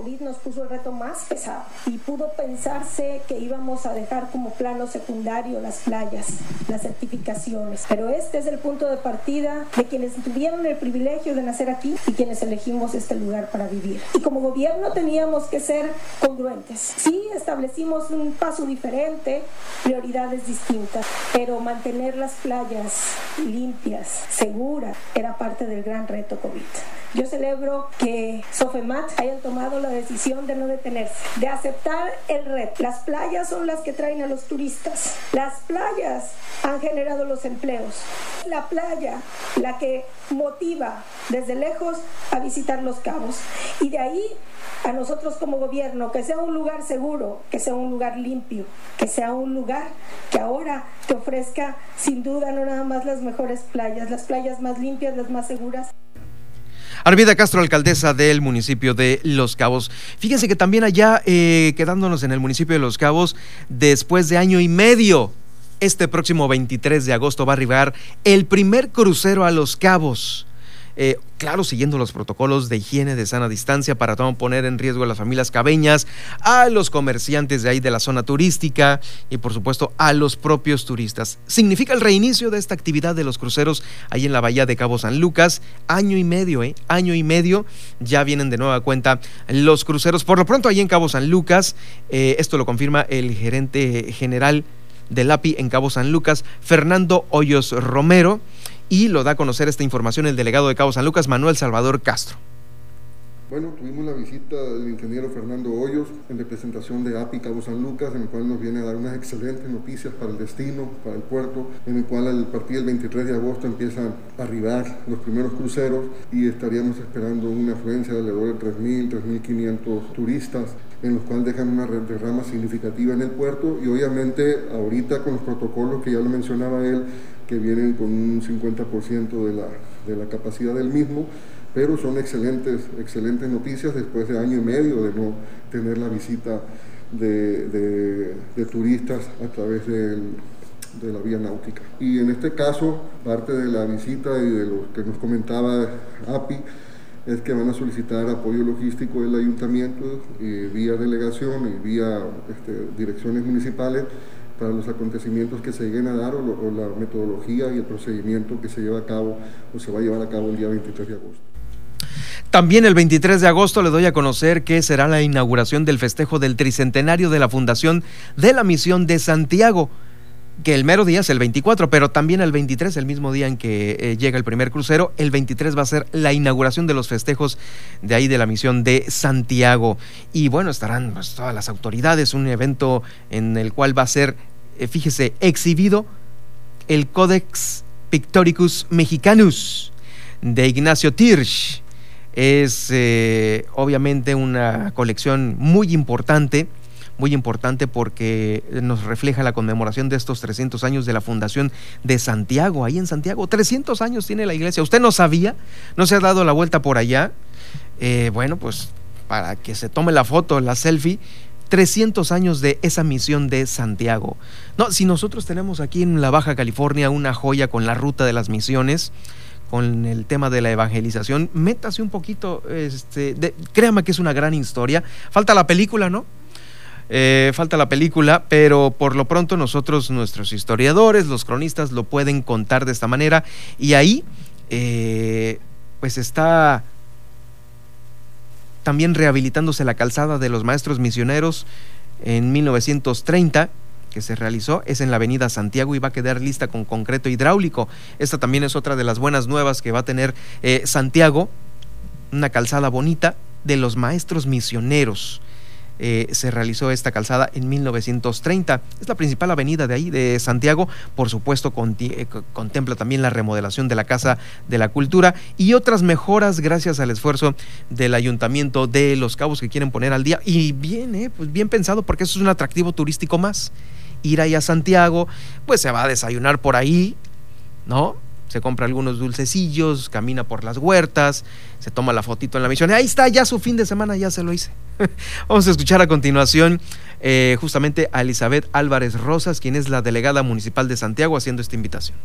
COVID nos puso el reto más pesado y pudo pensarse que íbamos a dejar como plano secundario las playas, las certificaciones. Pero este es el punto de partida de quienes tuvieron el privilegio de nacer aquí y quienes elegimos este lugar para vivir. Y como gobierno teníamos que ser congruentes. Sí, establecimos un paso diferente, prioridades distintas, pero mantener las playas limpias, seguras, era parte del gran reto COVID. Yo celebro que Sofemat haya tomado la decisión de no detenerse, de aceptar el reto. Las playas son las que traen a los turistas. Las playas han generado los empleos. La playa, la que motiva desde lejos a visitar los cabos. Y de ahí a nosotros como gobierno, que sea un lugar seguro, que sea un lugar limpio, que sea un lugar que ahora te ofrezca sin duda no nada más las mejores playas, las playas más limpias, las más seguras. Arvida Castro, alcaldesa del municipio de Los Cabos. Fíjense que también allá, eh, quedándonos en el municipio de Los Cabos, después de año y medio, este próximo 23 de agosto va a arribar el primer crucero a Los Cabos. Eh, claro, siguiendo los protocolos de higiene de sana distancia para no poner en riesgo a las familias cabeñas, a los comerciantes de ahí de la zona turística y por supuesto a los propios turistas. Significa el reinicio de esta actividad de los cruceros ahí en la bahía de Cabo San Lucas, año y medio, ¿eh? Año y medio, ya vienen de nueva cuenta los cruceros. Por lo pronto ahí en Cabo San Lucas, eh, esto lo confirma el gerente general del API en Cabo San Lucas, Fernando Hoyos Romero y lo da a conocer esta información el delegado de Cabo San Lucas, Manuel Salvador Castro. Bueno, tuvimos la visita del ingeniero Fernando Hoyos en representación de API Cabo San Lucas, en el cual nos viene a dar unas excelentes noticias para el destino, para el puerto, en el cual a partir del 23 de agosto empiezan a arribar los primeros cruceros y estaríamos esperando una afluencia de alrededor de 3.000, 3.500 turistas en los cuales dejan una derrama significativa en el puerto y obviamente ahorita con los protocolos que ya lo mencionaba él, que vienen con un 50% de la, de la capacidad del mismo, pero son excelentes, excelentes noticias después de año y medio de no tener la visita de, turistas a través de la vía náutica. Y en este caso, parte de la visita y de lo que nos comentaba API, es que van a solicitar apoyo logístico del ayuntamiento vía delegación y vía este, direcciones municipales para los acontecimientos que se lleguen a dar o, la metodología y el procedimiento que se lleva a cabo o se va a llevar a cabo el día 23 de agosto. También el 23 de agosto le doy a conocer que será la inauguración del festejo del tricentenario de la Fundación de la Misión de Santiago que el mero día es el 24, pero también el 23, el mismo día en que eh, llega el primer crucero, el 23 va a ser la inauguración de los festejos de ahí de la misión de Santiago. Y bueno, estarán pues, todas las autoridades, un evento en el cual va a ser, fíjese, exhibido el Codex Pictoricus Mexicanus de Ignacio Tirsch. Es eh, obviamente una colección muy importante muy importante porque nos refleja la conmemoración de estos 300 años de la fundación de Santiago, ahí en Santiago. 300 años tiene la iglesia. ¿Usted no sabía? ¿No se ha dado la vuelta por allá? Eh, bueno, pues para que se tome la foto, la selfie, 300 años de esa misión de Santiago. No, si nosotros tenemos aquí en la Baja California una joya con la ruta de las misiones, con el tema de la evangelización, métase un poquito, este, créame que es una gran historia. Falta la película, ¿no? Eh, falta la película, pero por lo pronto nosotros, nuestros historiadores, los cronistas, lo pueden contar de esta manera. Y ahí, eh, pues está también rehabilitándose la calzada de los maestros misioneros en 1930 que se realizó es en la avenida Santiago y va a quedar lista con concreto hidráulico. Esta también es otra de las buenas nuevas que va a tener eh, Santiago, una calzada bonita de los maestros misioneros. Eh, se realizó esta calzada en 1930. Es la principal avenida de ahí, de Santiago. Por supuesto, eh, contempla también la remodelación de la Casa de la Cultura y otras mejoras gracias al esfuerzo del Ayuntamiento de Los Cabos que quieren poner al día. Y bien, eh, pues bien pensado porque eso es un atractivo turístico más. Ir ahí a Santiago, pues se va a desayunar por ahí, ¿no? Se compra algunos dulcecillos, camina por las huertas, se toma la fotito en la misión. Ahí está, ya su fin de semana, ya se lo hice. Vamos a escuchar a continuación eh, justamente a Elizabeth Álvarez Rosas, quien es la delegada municipal de Santiago, haciendo esta invitación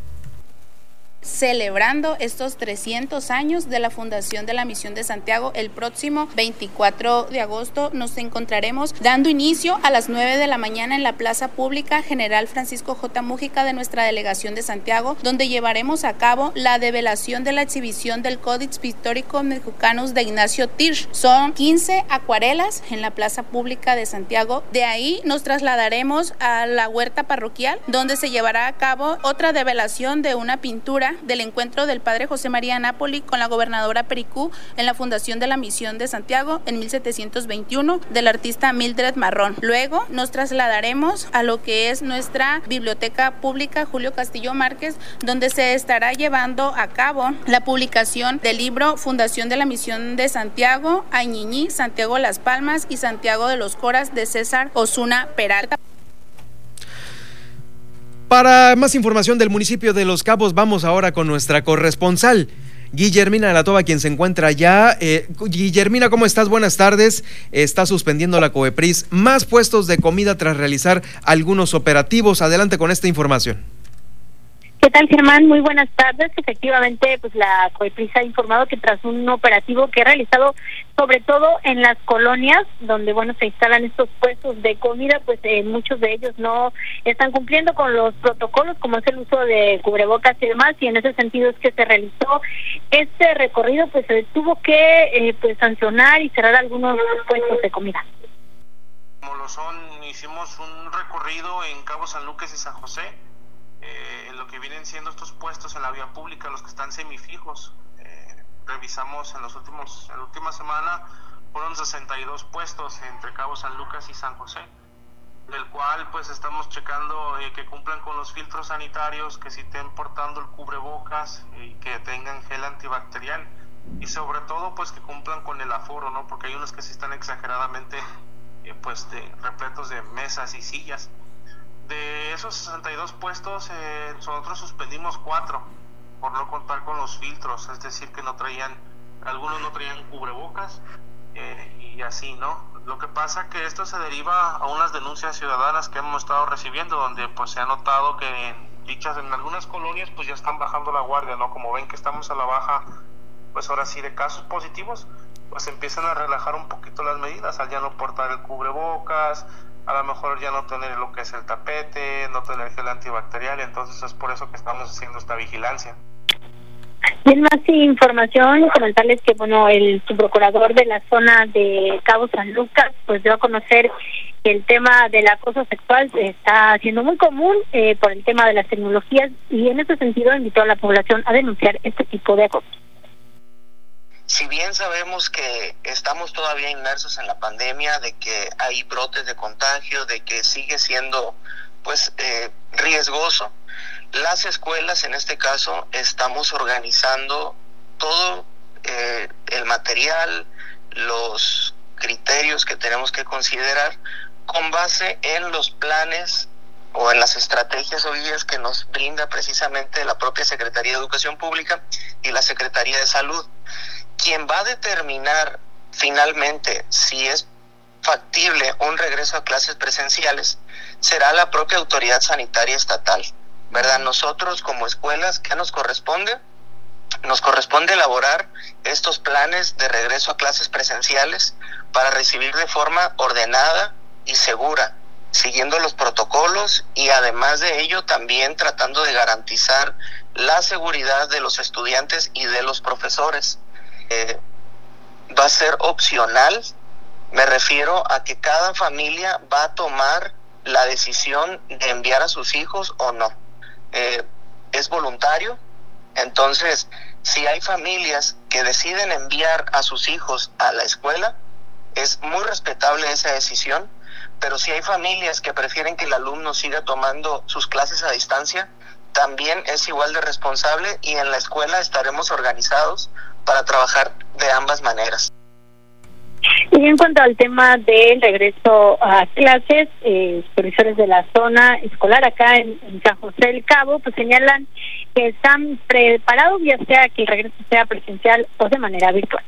celebrando estos 300 años de la fundación de la Misión de Santiago. El próximo 24 de agosto nos encontraremos dando inicio a las 9 de la mañana en la Plaza Pública General Francisco J. Mújica de nuestra delegación de Santiago, donde llevaremos a cabo la develación de la exhibición del Códice Pictórico Mexicanos de Ignacio Tirsch. Son 15 acuarelas en la Plaza Pública de Santiago. De ahí nos trasladaremos a la huerta parroquial, donde se llevará a cabo otra develación de una pintura del encuentro del padre José María Napoli con la gobernadora Pericú en la fundación de la Misión de Santiago en 1721 del artista Mildred Marrón. Luego nos trasladaremos a lo que es nuestra biblioteca pública Julio Castillo Márquez, donde se estará llevando a cabo la publicación del libro Fundación de la Misión de Santiago, Añiñí, Santiago Las Palmas y Santiago de los Coras de César Osuna Peralta. Para más información del municipio de Los Cabos, vamos ahora con nuestra corresponsal. Guillermina de la Toba, quien se encuentra allá. Eh, Guillermina, ¿cómo estás? Buenas tardes. Está suspendiendo la COEPRIS más puestos de comida tras realizar algunos operativos. Adelante con esta información. ¿Qué tal, Germán? Muy buenas tardes. Efectivamente, pues la COEPRIS ha informado que tras un operativo que ha realizado sobre todo en las colonias donde, bueno, se instalan estos puestos de comida, pues eh, muchos de ellos no están cumpliendo con los protocolos, como es el uso de cubrebocas y demás, y en ese sentido es que se realizó este recorrido, pues se tuvo que eh, pues sancionar y cerrar algunos puestos de comida. Como lo son, hicimos un recorrido en Cabo San Lucas y San José eh, lo que vienen siendo estos puestos en la vía pública, los que están semifijos. Eh, revisamos en los últimos, en la última semana fueron 62 puestos entre Cabo San Lucas y San José, del cual pues estamos checando eh, que cumplan con los filtros sanitarios, que si estén portando el cubrebocas y que tengan gel antibacterial y sobre todo pues que cumplan con el aforo, ¿no? Porque hay unos que sí están exageradamente pues repletos de mesas y sillas de esos 62 puestos, eh, nosotros suspendimos cuatro por no contar con los filtros, es decir, que no traían, algunos no traían cubrebocas eh, y así, ¿no? Lo que pasa que esto se deriva a unas denuncias ciudadanas que hemos estado recibiendo, donde pues se ha notado que en dichas, en algunas colonias pues ya están bajando la guardia, ¿no? Como ven que estamos a la baja, pues ahora sí de casos positivos, pues empiezan a relajar un poquito las medidas, al ya no portar el cubrebocas, a lo mejor ya no tener lo que es el tapete, no tener gel antibacterial, entonces es por eso que estamos haciendo esta vigilancia. Y en más información, comentarles que bueno, el subprocurador de la zona de Cabo San Lucas pues dio a conocer que el tema del acoso sexual está siendo muy común eh, por el tema de las tecnologías y en ese sentido invitó a la población a denunciar este tipo de acoso si bien sabemos que estamos todavía inmersos en la pandemia, de que hay brotes de contagio, de que sigue siendo pues eh, riesgoso, las escuelas en este caso estamos organizando todo eh, el material, los criterios que tenemos que considerar con base en los planes o en las estrategias o guías que nos brinda precisamente la propia Secretaría de Educación Pública y la Secretaría de Salud quien va a determinar finalmente si es factible un regreso a clases presenciales será la propia autoridad sanitaria estatal, ¿verdad? Nosotros como escuelas, ¿qué nos corresponde? Nos corresponde elaborar estos planes de regreso a clases presenciales para recibir de forma ordenada y segura, siguiendo los protocolos y además de ello también tratando de garantizar la seguridad de los estudiantes y de los profesores. Eh, va a ser opcional. Me refiero a que cada familia va a tomar la decisión de enviar a sus hijos o no. Eh, es voluntario. Entonces, si hay familias que deciden enviar a sus hijos a la escuela, es muy respetable esa decisión, pero si hay familias que prefieren que el alumno siga tomando sus clases a distancia, también es igual de responsable y en la escuela estaremos organizados para trabajar de ambas maneras. Y en cuanto al tema del regreso a clases, eh, supervisores de la zona escolar acá en, San José del Cabo, pues señalan que están preparados ya sea que el regreso sea presencial o de manera virtual.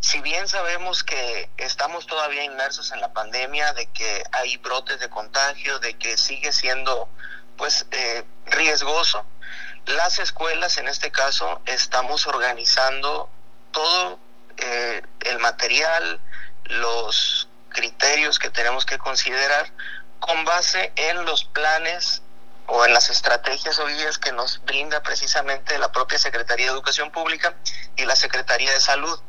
Si bien sabemos que estamos todavía inmersos en la pandemia, de que hay brotes de contagio, de que sigue siendo pues eh, riesgoso. Las escuelas, en este caso, estamos organizando todo eh, el material, los criterios que tenemos que considerar con base en los planes o en las estrategias o guías que nos brinda precisamente la propia Secretaría de Educación Pública y la Secretaría de Salud.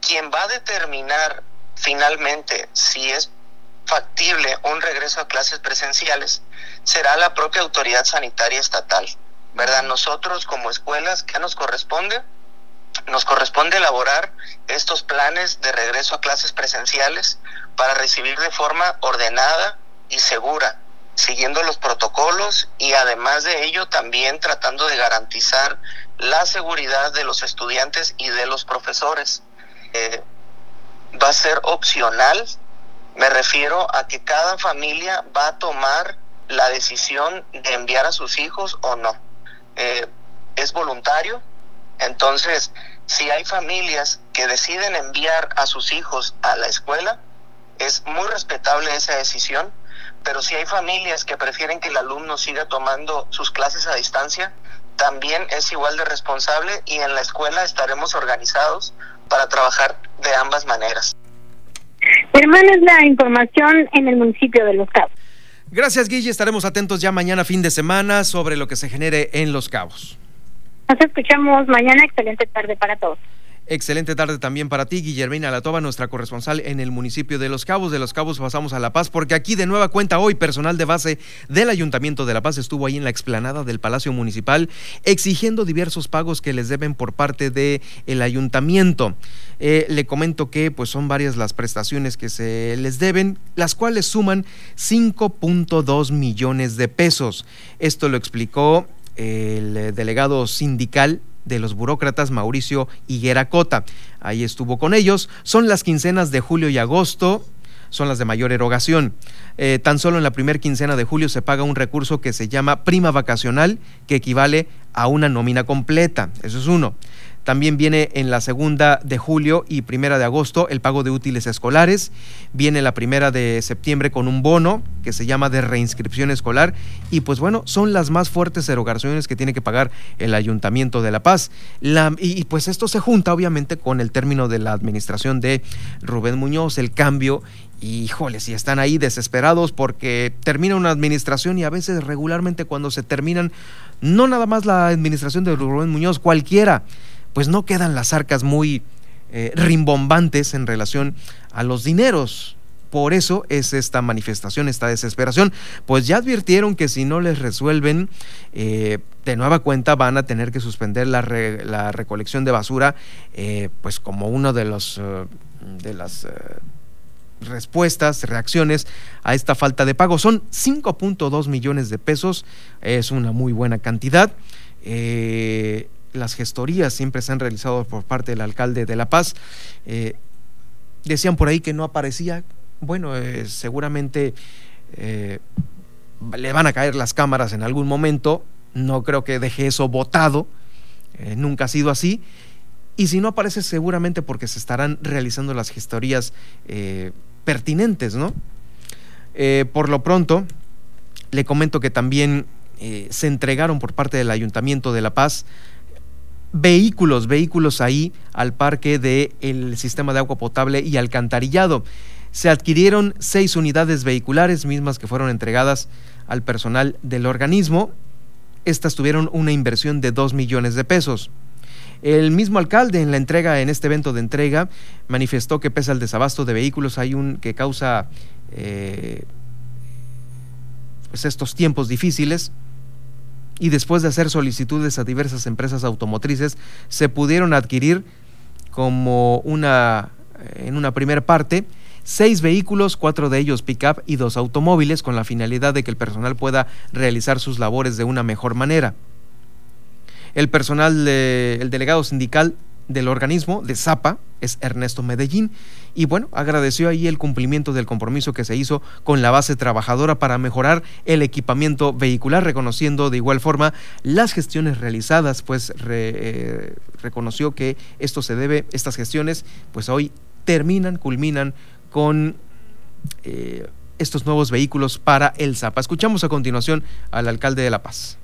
Quien va a determinar finalmente si es factible un regreso a clases presenciales será la propia autoridad sanitaria estatal, ¿verdad? Nosotros como escuelas, ¿qué nos corresponde? Nos corresponde elaborar estos planes de regreso a clases presenciales para recibir de forma ordenada y segura, siguiendo los protocolos y además de ello también tratando de garantizar la seguridad de los estudiantes y de los profesores. Eh, va a ser opcional me refiero a que cada familia va a tomar la decisión de enviar a sus hijos o no. Eh, es voluntario. Entonces, si hay familias que deciden enviar a sus hijos a la escuela, es muy respetable esa decisión, pero si hay familias que prefieren que el alumno siga tomando sus clases a distancia, también es igual de responsable y en la escuela estaremos organizados para trabajar de ambas maneras. Hermana, es la información en el municipio de Los Cabos. Gracias, Guille. Estaremos atentos ya mañana, fin de semana, sobre lo que se genere en Los Cabos. Nos escuchamos mañana. Excelente tarde para todos. Excelente tarde también para ti, Guillermina Latoba, nuestra corresponsal en el municipio de Los Cabos. De Los Cabos pasamos a La Paz, porque aquí de nueva cuenta hoy personal de base del Ayuntamiento de La Paz estuvo ahí en la explanada del Palacio Municipal exigiendo diversos pagos que les deben por parte del el ayuntamiento. Eh, le comento que pues son varias las prestaciones que se les deben, las cuales suman 5.2 millones de pesos. Esto lo explicó el delegado sindical de los burócratas Mauricio Higuera Cota. Ahí estuvo con ellos. Son las quincenas de julio y agosto son las de mayor erogación. Eh, tan solo en la primera quincena de julio se paga un recurso que se llama prima vacacional, que equivale a una nómina completa. Eso es uno. También viene en la segunda de julio y primera de agosto el pago de útiles escolares. Viene la primera de septiembre con un bono que se llama de reinscripción escolar. Y pues bueno, son las más fuertes erogaciones que tiene que pagar el Ayuntamiento de La Paz. y, pues esto se junta obviamente con el término de la administración de Rubén Muñoz, el cambio. Y híjole, si están ahí desesperados porque termina una administración y a veces regularmente cuando se terminan, no nada más la administración de Rubén Muñoz, cualquiera pues no quedan las arcas muy eh, rimbombantes en relación a los dineros. Por eso es esta manifestación, esta desesperación. Pues ya advirtieron que si no les resuelven, eh, de nueva cuenta van a tener que suspender la, recolección de basura, eh, pues como uno de los de las respuestas, reacciones a esta falta de pago. Son 5.2 millones de pesos, es una muy buena cantidad las gestorías siempre se han realizado por parte del alcalde de La Paz. Eh, decían por ahí que no aparecía. Bueno, eh, seguramente eh, le van a caer las cámaras en algún momento. No creo que deje eso votado. nunca ha sido así. Y si no aparece, seguramente porque se estarán realizando las gestorías pertinentes, ¿no? por lo pronto, le comento que también se entregaron por parte del Ayuntamiento de La Paz vehículos, vehículos ahí al parque del sistema de agua potable y alcantarillado. Se adquirieron seis unidades vehiculares, mismas que fueron entregadas al personal del organismo. Estas tuvieron una inversión de dos millones de pesos. El mismo alcalde en la entrega, en este evento de entrega, manifestó que pese al desabasto de vehículos hay un que causa eh, pues estos tiempos difíciles y después de hacer solicitudes a diversas empresas automotrices, se pudieron adquirir como una, en una primera parte, seis vehículos, cuatro de ellos pick-up y dos automóviles, con la finalidad de que el personal pueda realizar sus labores de una mejor manera. El personal, el delegado sindical del organismo de Zapa es Ernesto Medellín y bueno, agradeció ahí el cumplimiento del compromiso que se hizo con la base trabajadora para mejorar el equipamiento vehicular, reconociendo de igual forma las gestiones realizadas, pues eh, reconoció que esto se debe, estas gestiones, pues hoy terminan, culminan con eh, estos nuevos vehículos para el Zapa. Escuchamos a continuación al alcalde de La Paz.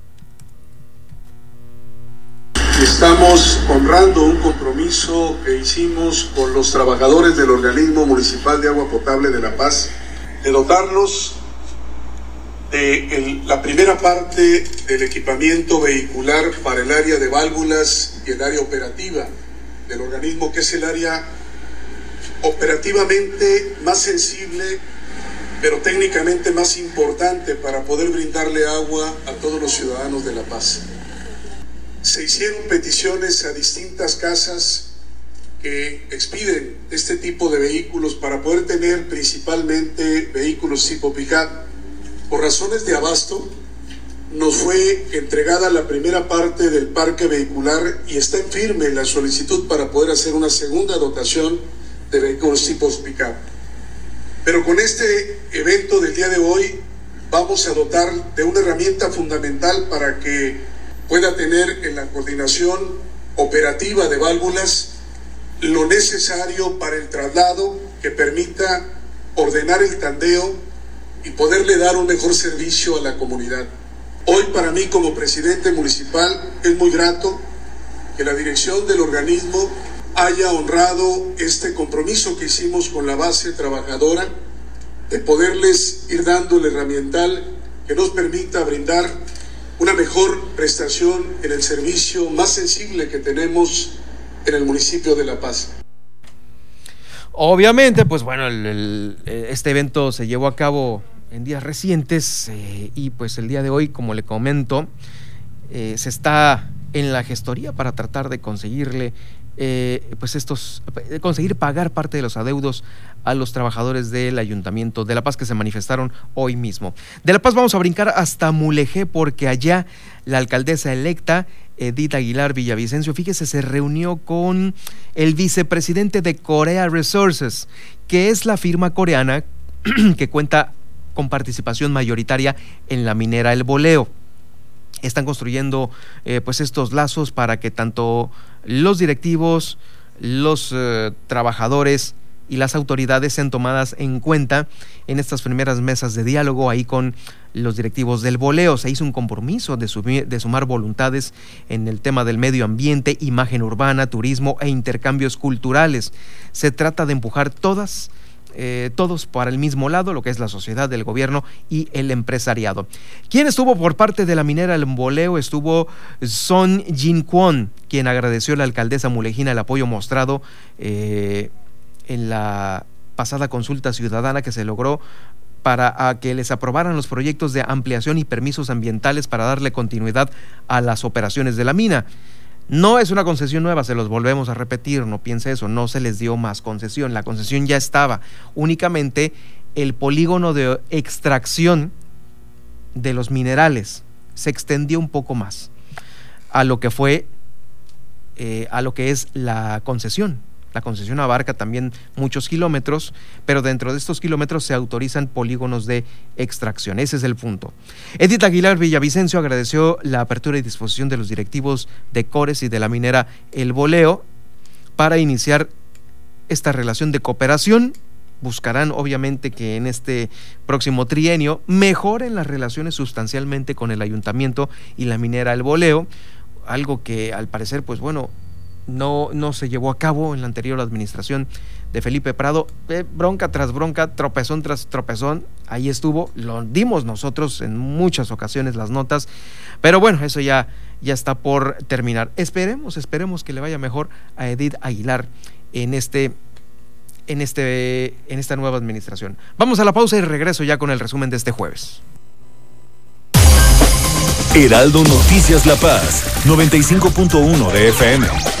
Estamos honrando un compromiso que hicimos con los trabajadores del organismo municipal de agua potable de La Paz de dotarnos de la primera parte del equipamiento vehicular para el área de válvulas y el área operativa del organismo, que es el área operativamente más sensible, pero técnicamente más importante para poder brindarle agua a todos los ciudadanos de La Paz se hicieron peticiones a distintas casas que expiden este tipo de vehículos para poder tener principalmente vehículos tipo pickup. Por razones de abasto, nos fue entregada la primera parte del parque vehicular y está en firme la solicitud para poder hacer una segunda dotación de vehículos tipos pickup. Pero con este evento del día de hoy vamos a dotar de una herramienta fundamental para que pueda tener en la coordinación operativa de válvulas lo necesario para el traslado que permita ordenar el tandeo y poderle dar un mejor servicio a la comunidad. Hoy para mí como presidente municipal es muy grato que la dirección del organismo haya honrado este compromiso que hicimos con la base trabajadora de poderles ir dando el herramiental que nos permita brindar una mejor prestación en el servicio más sensible que tenemos en el municipio de La Paz. Obviamente, pues bueno, este evento se llevó a cabo en días recientes eh, y pues el día de hoy, como le comento, eh, se está en la gestoría para tratar de conseguirle eh, pues estos conseguir pagar parte de los adeudos a los trabajadores del Ayuntamiento de La Paz que se manifestaron hoy mismo. De La Paz vamos a brincar hasta Mulegé porque allá la alcaldesa electa Edith Aguilar Villavicencio, fíjese, se reunió con el vicepresidente de Corea Resources, que es la firma coreana que cuenta con participación mayoritaria en la minera El Boleo. Están construyendo eh, pues estos lazos para que tanto los directivos, los eh, trabajadores y las autoridades sean tomadas en cuenta en estas primeras mesas de diálogo ahí con los directivos del voleo. Se hizo un compromiso de, de sumar voluntades en el tema del medio ambiente, imagen urbana, turismo e intercambios culturales. Se trata de empujar todas eh, todos para el mismo lado, lo que es la sociedad, el gobierno y el empresariado. ¿Quién estuvo por parte de la minera El Boleo? Estuvo Son Jin Kwon, quien agradeció a la alcaldesa mulejina el apoyo mostrado eh, en la pasada consulta ciudadana que se logró para que les aprobaran los proyectos de ampliación y permisos ambientales para darle continuidad a las operaciones de la mina. No es una concesión nueva, se los volvemos a repetir, no piense eso, no se les dio más concesión, la concesión ya estaba, únicamente el polígono de extracción de los minerales se extendió un poco más a lo que fue, eh, a lo que es la concesión. La concesión abarca también muchos kilómetros, pero dentro de estos kilómetros se autorizan polígonos de extracción. Ese es el punto. Edith Aguilar Villavicencio agradeció la apertura y disposición de los directivos de Cores y de la minera El Boleo para iniciar esta relación de cooperación. Buscarán obviamente que en este próximo trienio mejoren las relaciones sustancialmente con el ayuntamiento y la minera El Boleo, algo que al parecer, pues bueno, no, no se llevó a cabo en la anterior administración de Felipe Prado. Eh, bronca tras bronca, tropezón tras tropezón, ahí estuvo, lo dimos nosotros en muchas ocasiones las notas, pero bueno, eso ya, ya está por terminar. Esperemos, esperemos que le vaya mejor a Edith Aguilar en este en, este, en esta nueva administración. Vamos a la pausa y regreso ya con el resumen de este jueves. Heraldo Noticias La Paz, 95.1 de FM.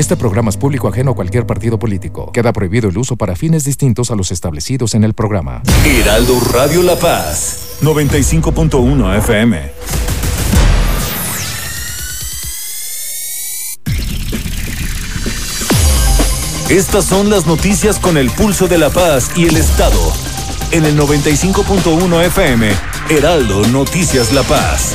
Este programa es público ajeno a cualquier partido político. Queda prohibido el uso para fines distintos a los establecidos en el programa. Heraldo Radio La Paz, 95.1 FM. Estas son las noticias con el pulso de la paz y el Estado. En el 95.1 FM, Heraldo Noticias La Paz.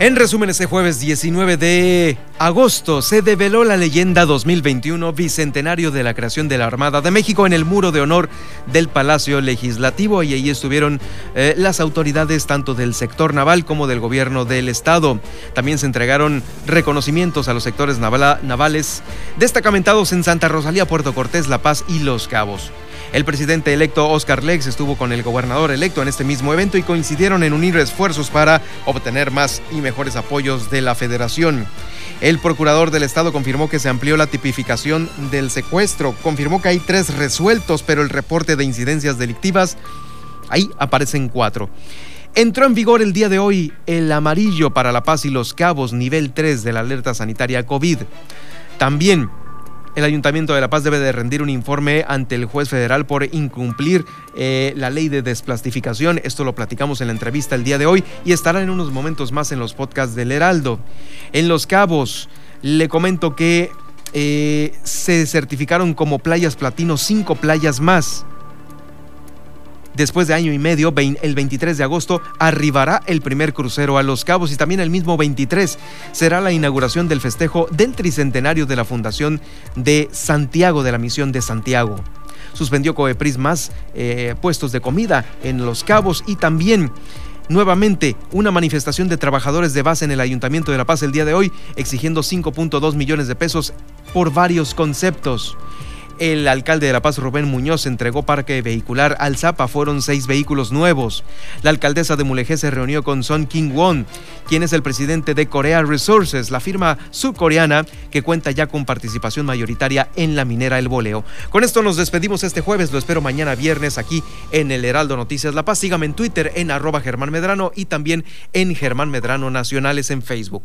En resumen, este jueves 19 de agosto se develó la leyenda 2021 bicentenario de la creación de la Armada de México en el muro de honor del Palacio Legislativo y ahí estuvieron eh, las autoridades tanto del sector naval como del gobierno del estado. También se entregaron reconocimientos a los sectores navales destacamentados en Santa Rosalía, Puerto Cortés, La Paz y Los Cabos. El presidente electo Oscar Lex estuvo con el gobernador electo en este mismo evento y coincidieron en unir esfuerzos para obtener más y mejores apoyos de la federación. El procurador del estado confirmó que se amplió la tipificación del secuestro, confirmó que hay tres resueltos, pero el reporte de incidencias delictivas, ahí aparecen cuatro. Entró en vigor el día de hoy el amarillo para La Paz y Los Cabos, nivel 3 de la alerta sanitaria COVID. También el Ayuntamiento de La Paz debe de rendir un informe ante el juez federal por incumplir eh, la ley de desplastificación. Esto lo platicamos en la entrevista el día de hoy y estará en unos momentos más en los podcasts del Heraldo. En Los Cabos, le comento que eh, se certificaron como playas platino cinco playas más. Después de año y medio, el 23 de agosto, arribará el primer crucero a Los Cabos y también el mismo 23 será la inauguración del festejo del tricentenario de la Fundación de Santiago, de la Misión de Santiago. Suspendió Coepris más eh, puestos de comida en Los Cabos y también nuevamente una manifestación de trabajadores de base en el Ayuntamiento de La Paz el día de hoy, exigiendo 5.2 millones de pesos por varios conceptos. El alcalde de La Paz, Rubén Muñoz, entregó parque vehicular al Zapa. Fueron seis vehículos nuevos. La alcaldesa de Mulegé se reunió con Son King Won, quien es el presidente de Korea Resources, la firma subcoreana que cuenta ya con participación mayoritaria en la minera El Boleo. Con esto nos despedimos este jueves. Lo espero mañana viernes aquí en el Heraldo Noticias La Paz. Sígame en Twitter en arroba Germán Medrano y también en Germán Medrano Nacionales en Facebook.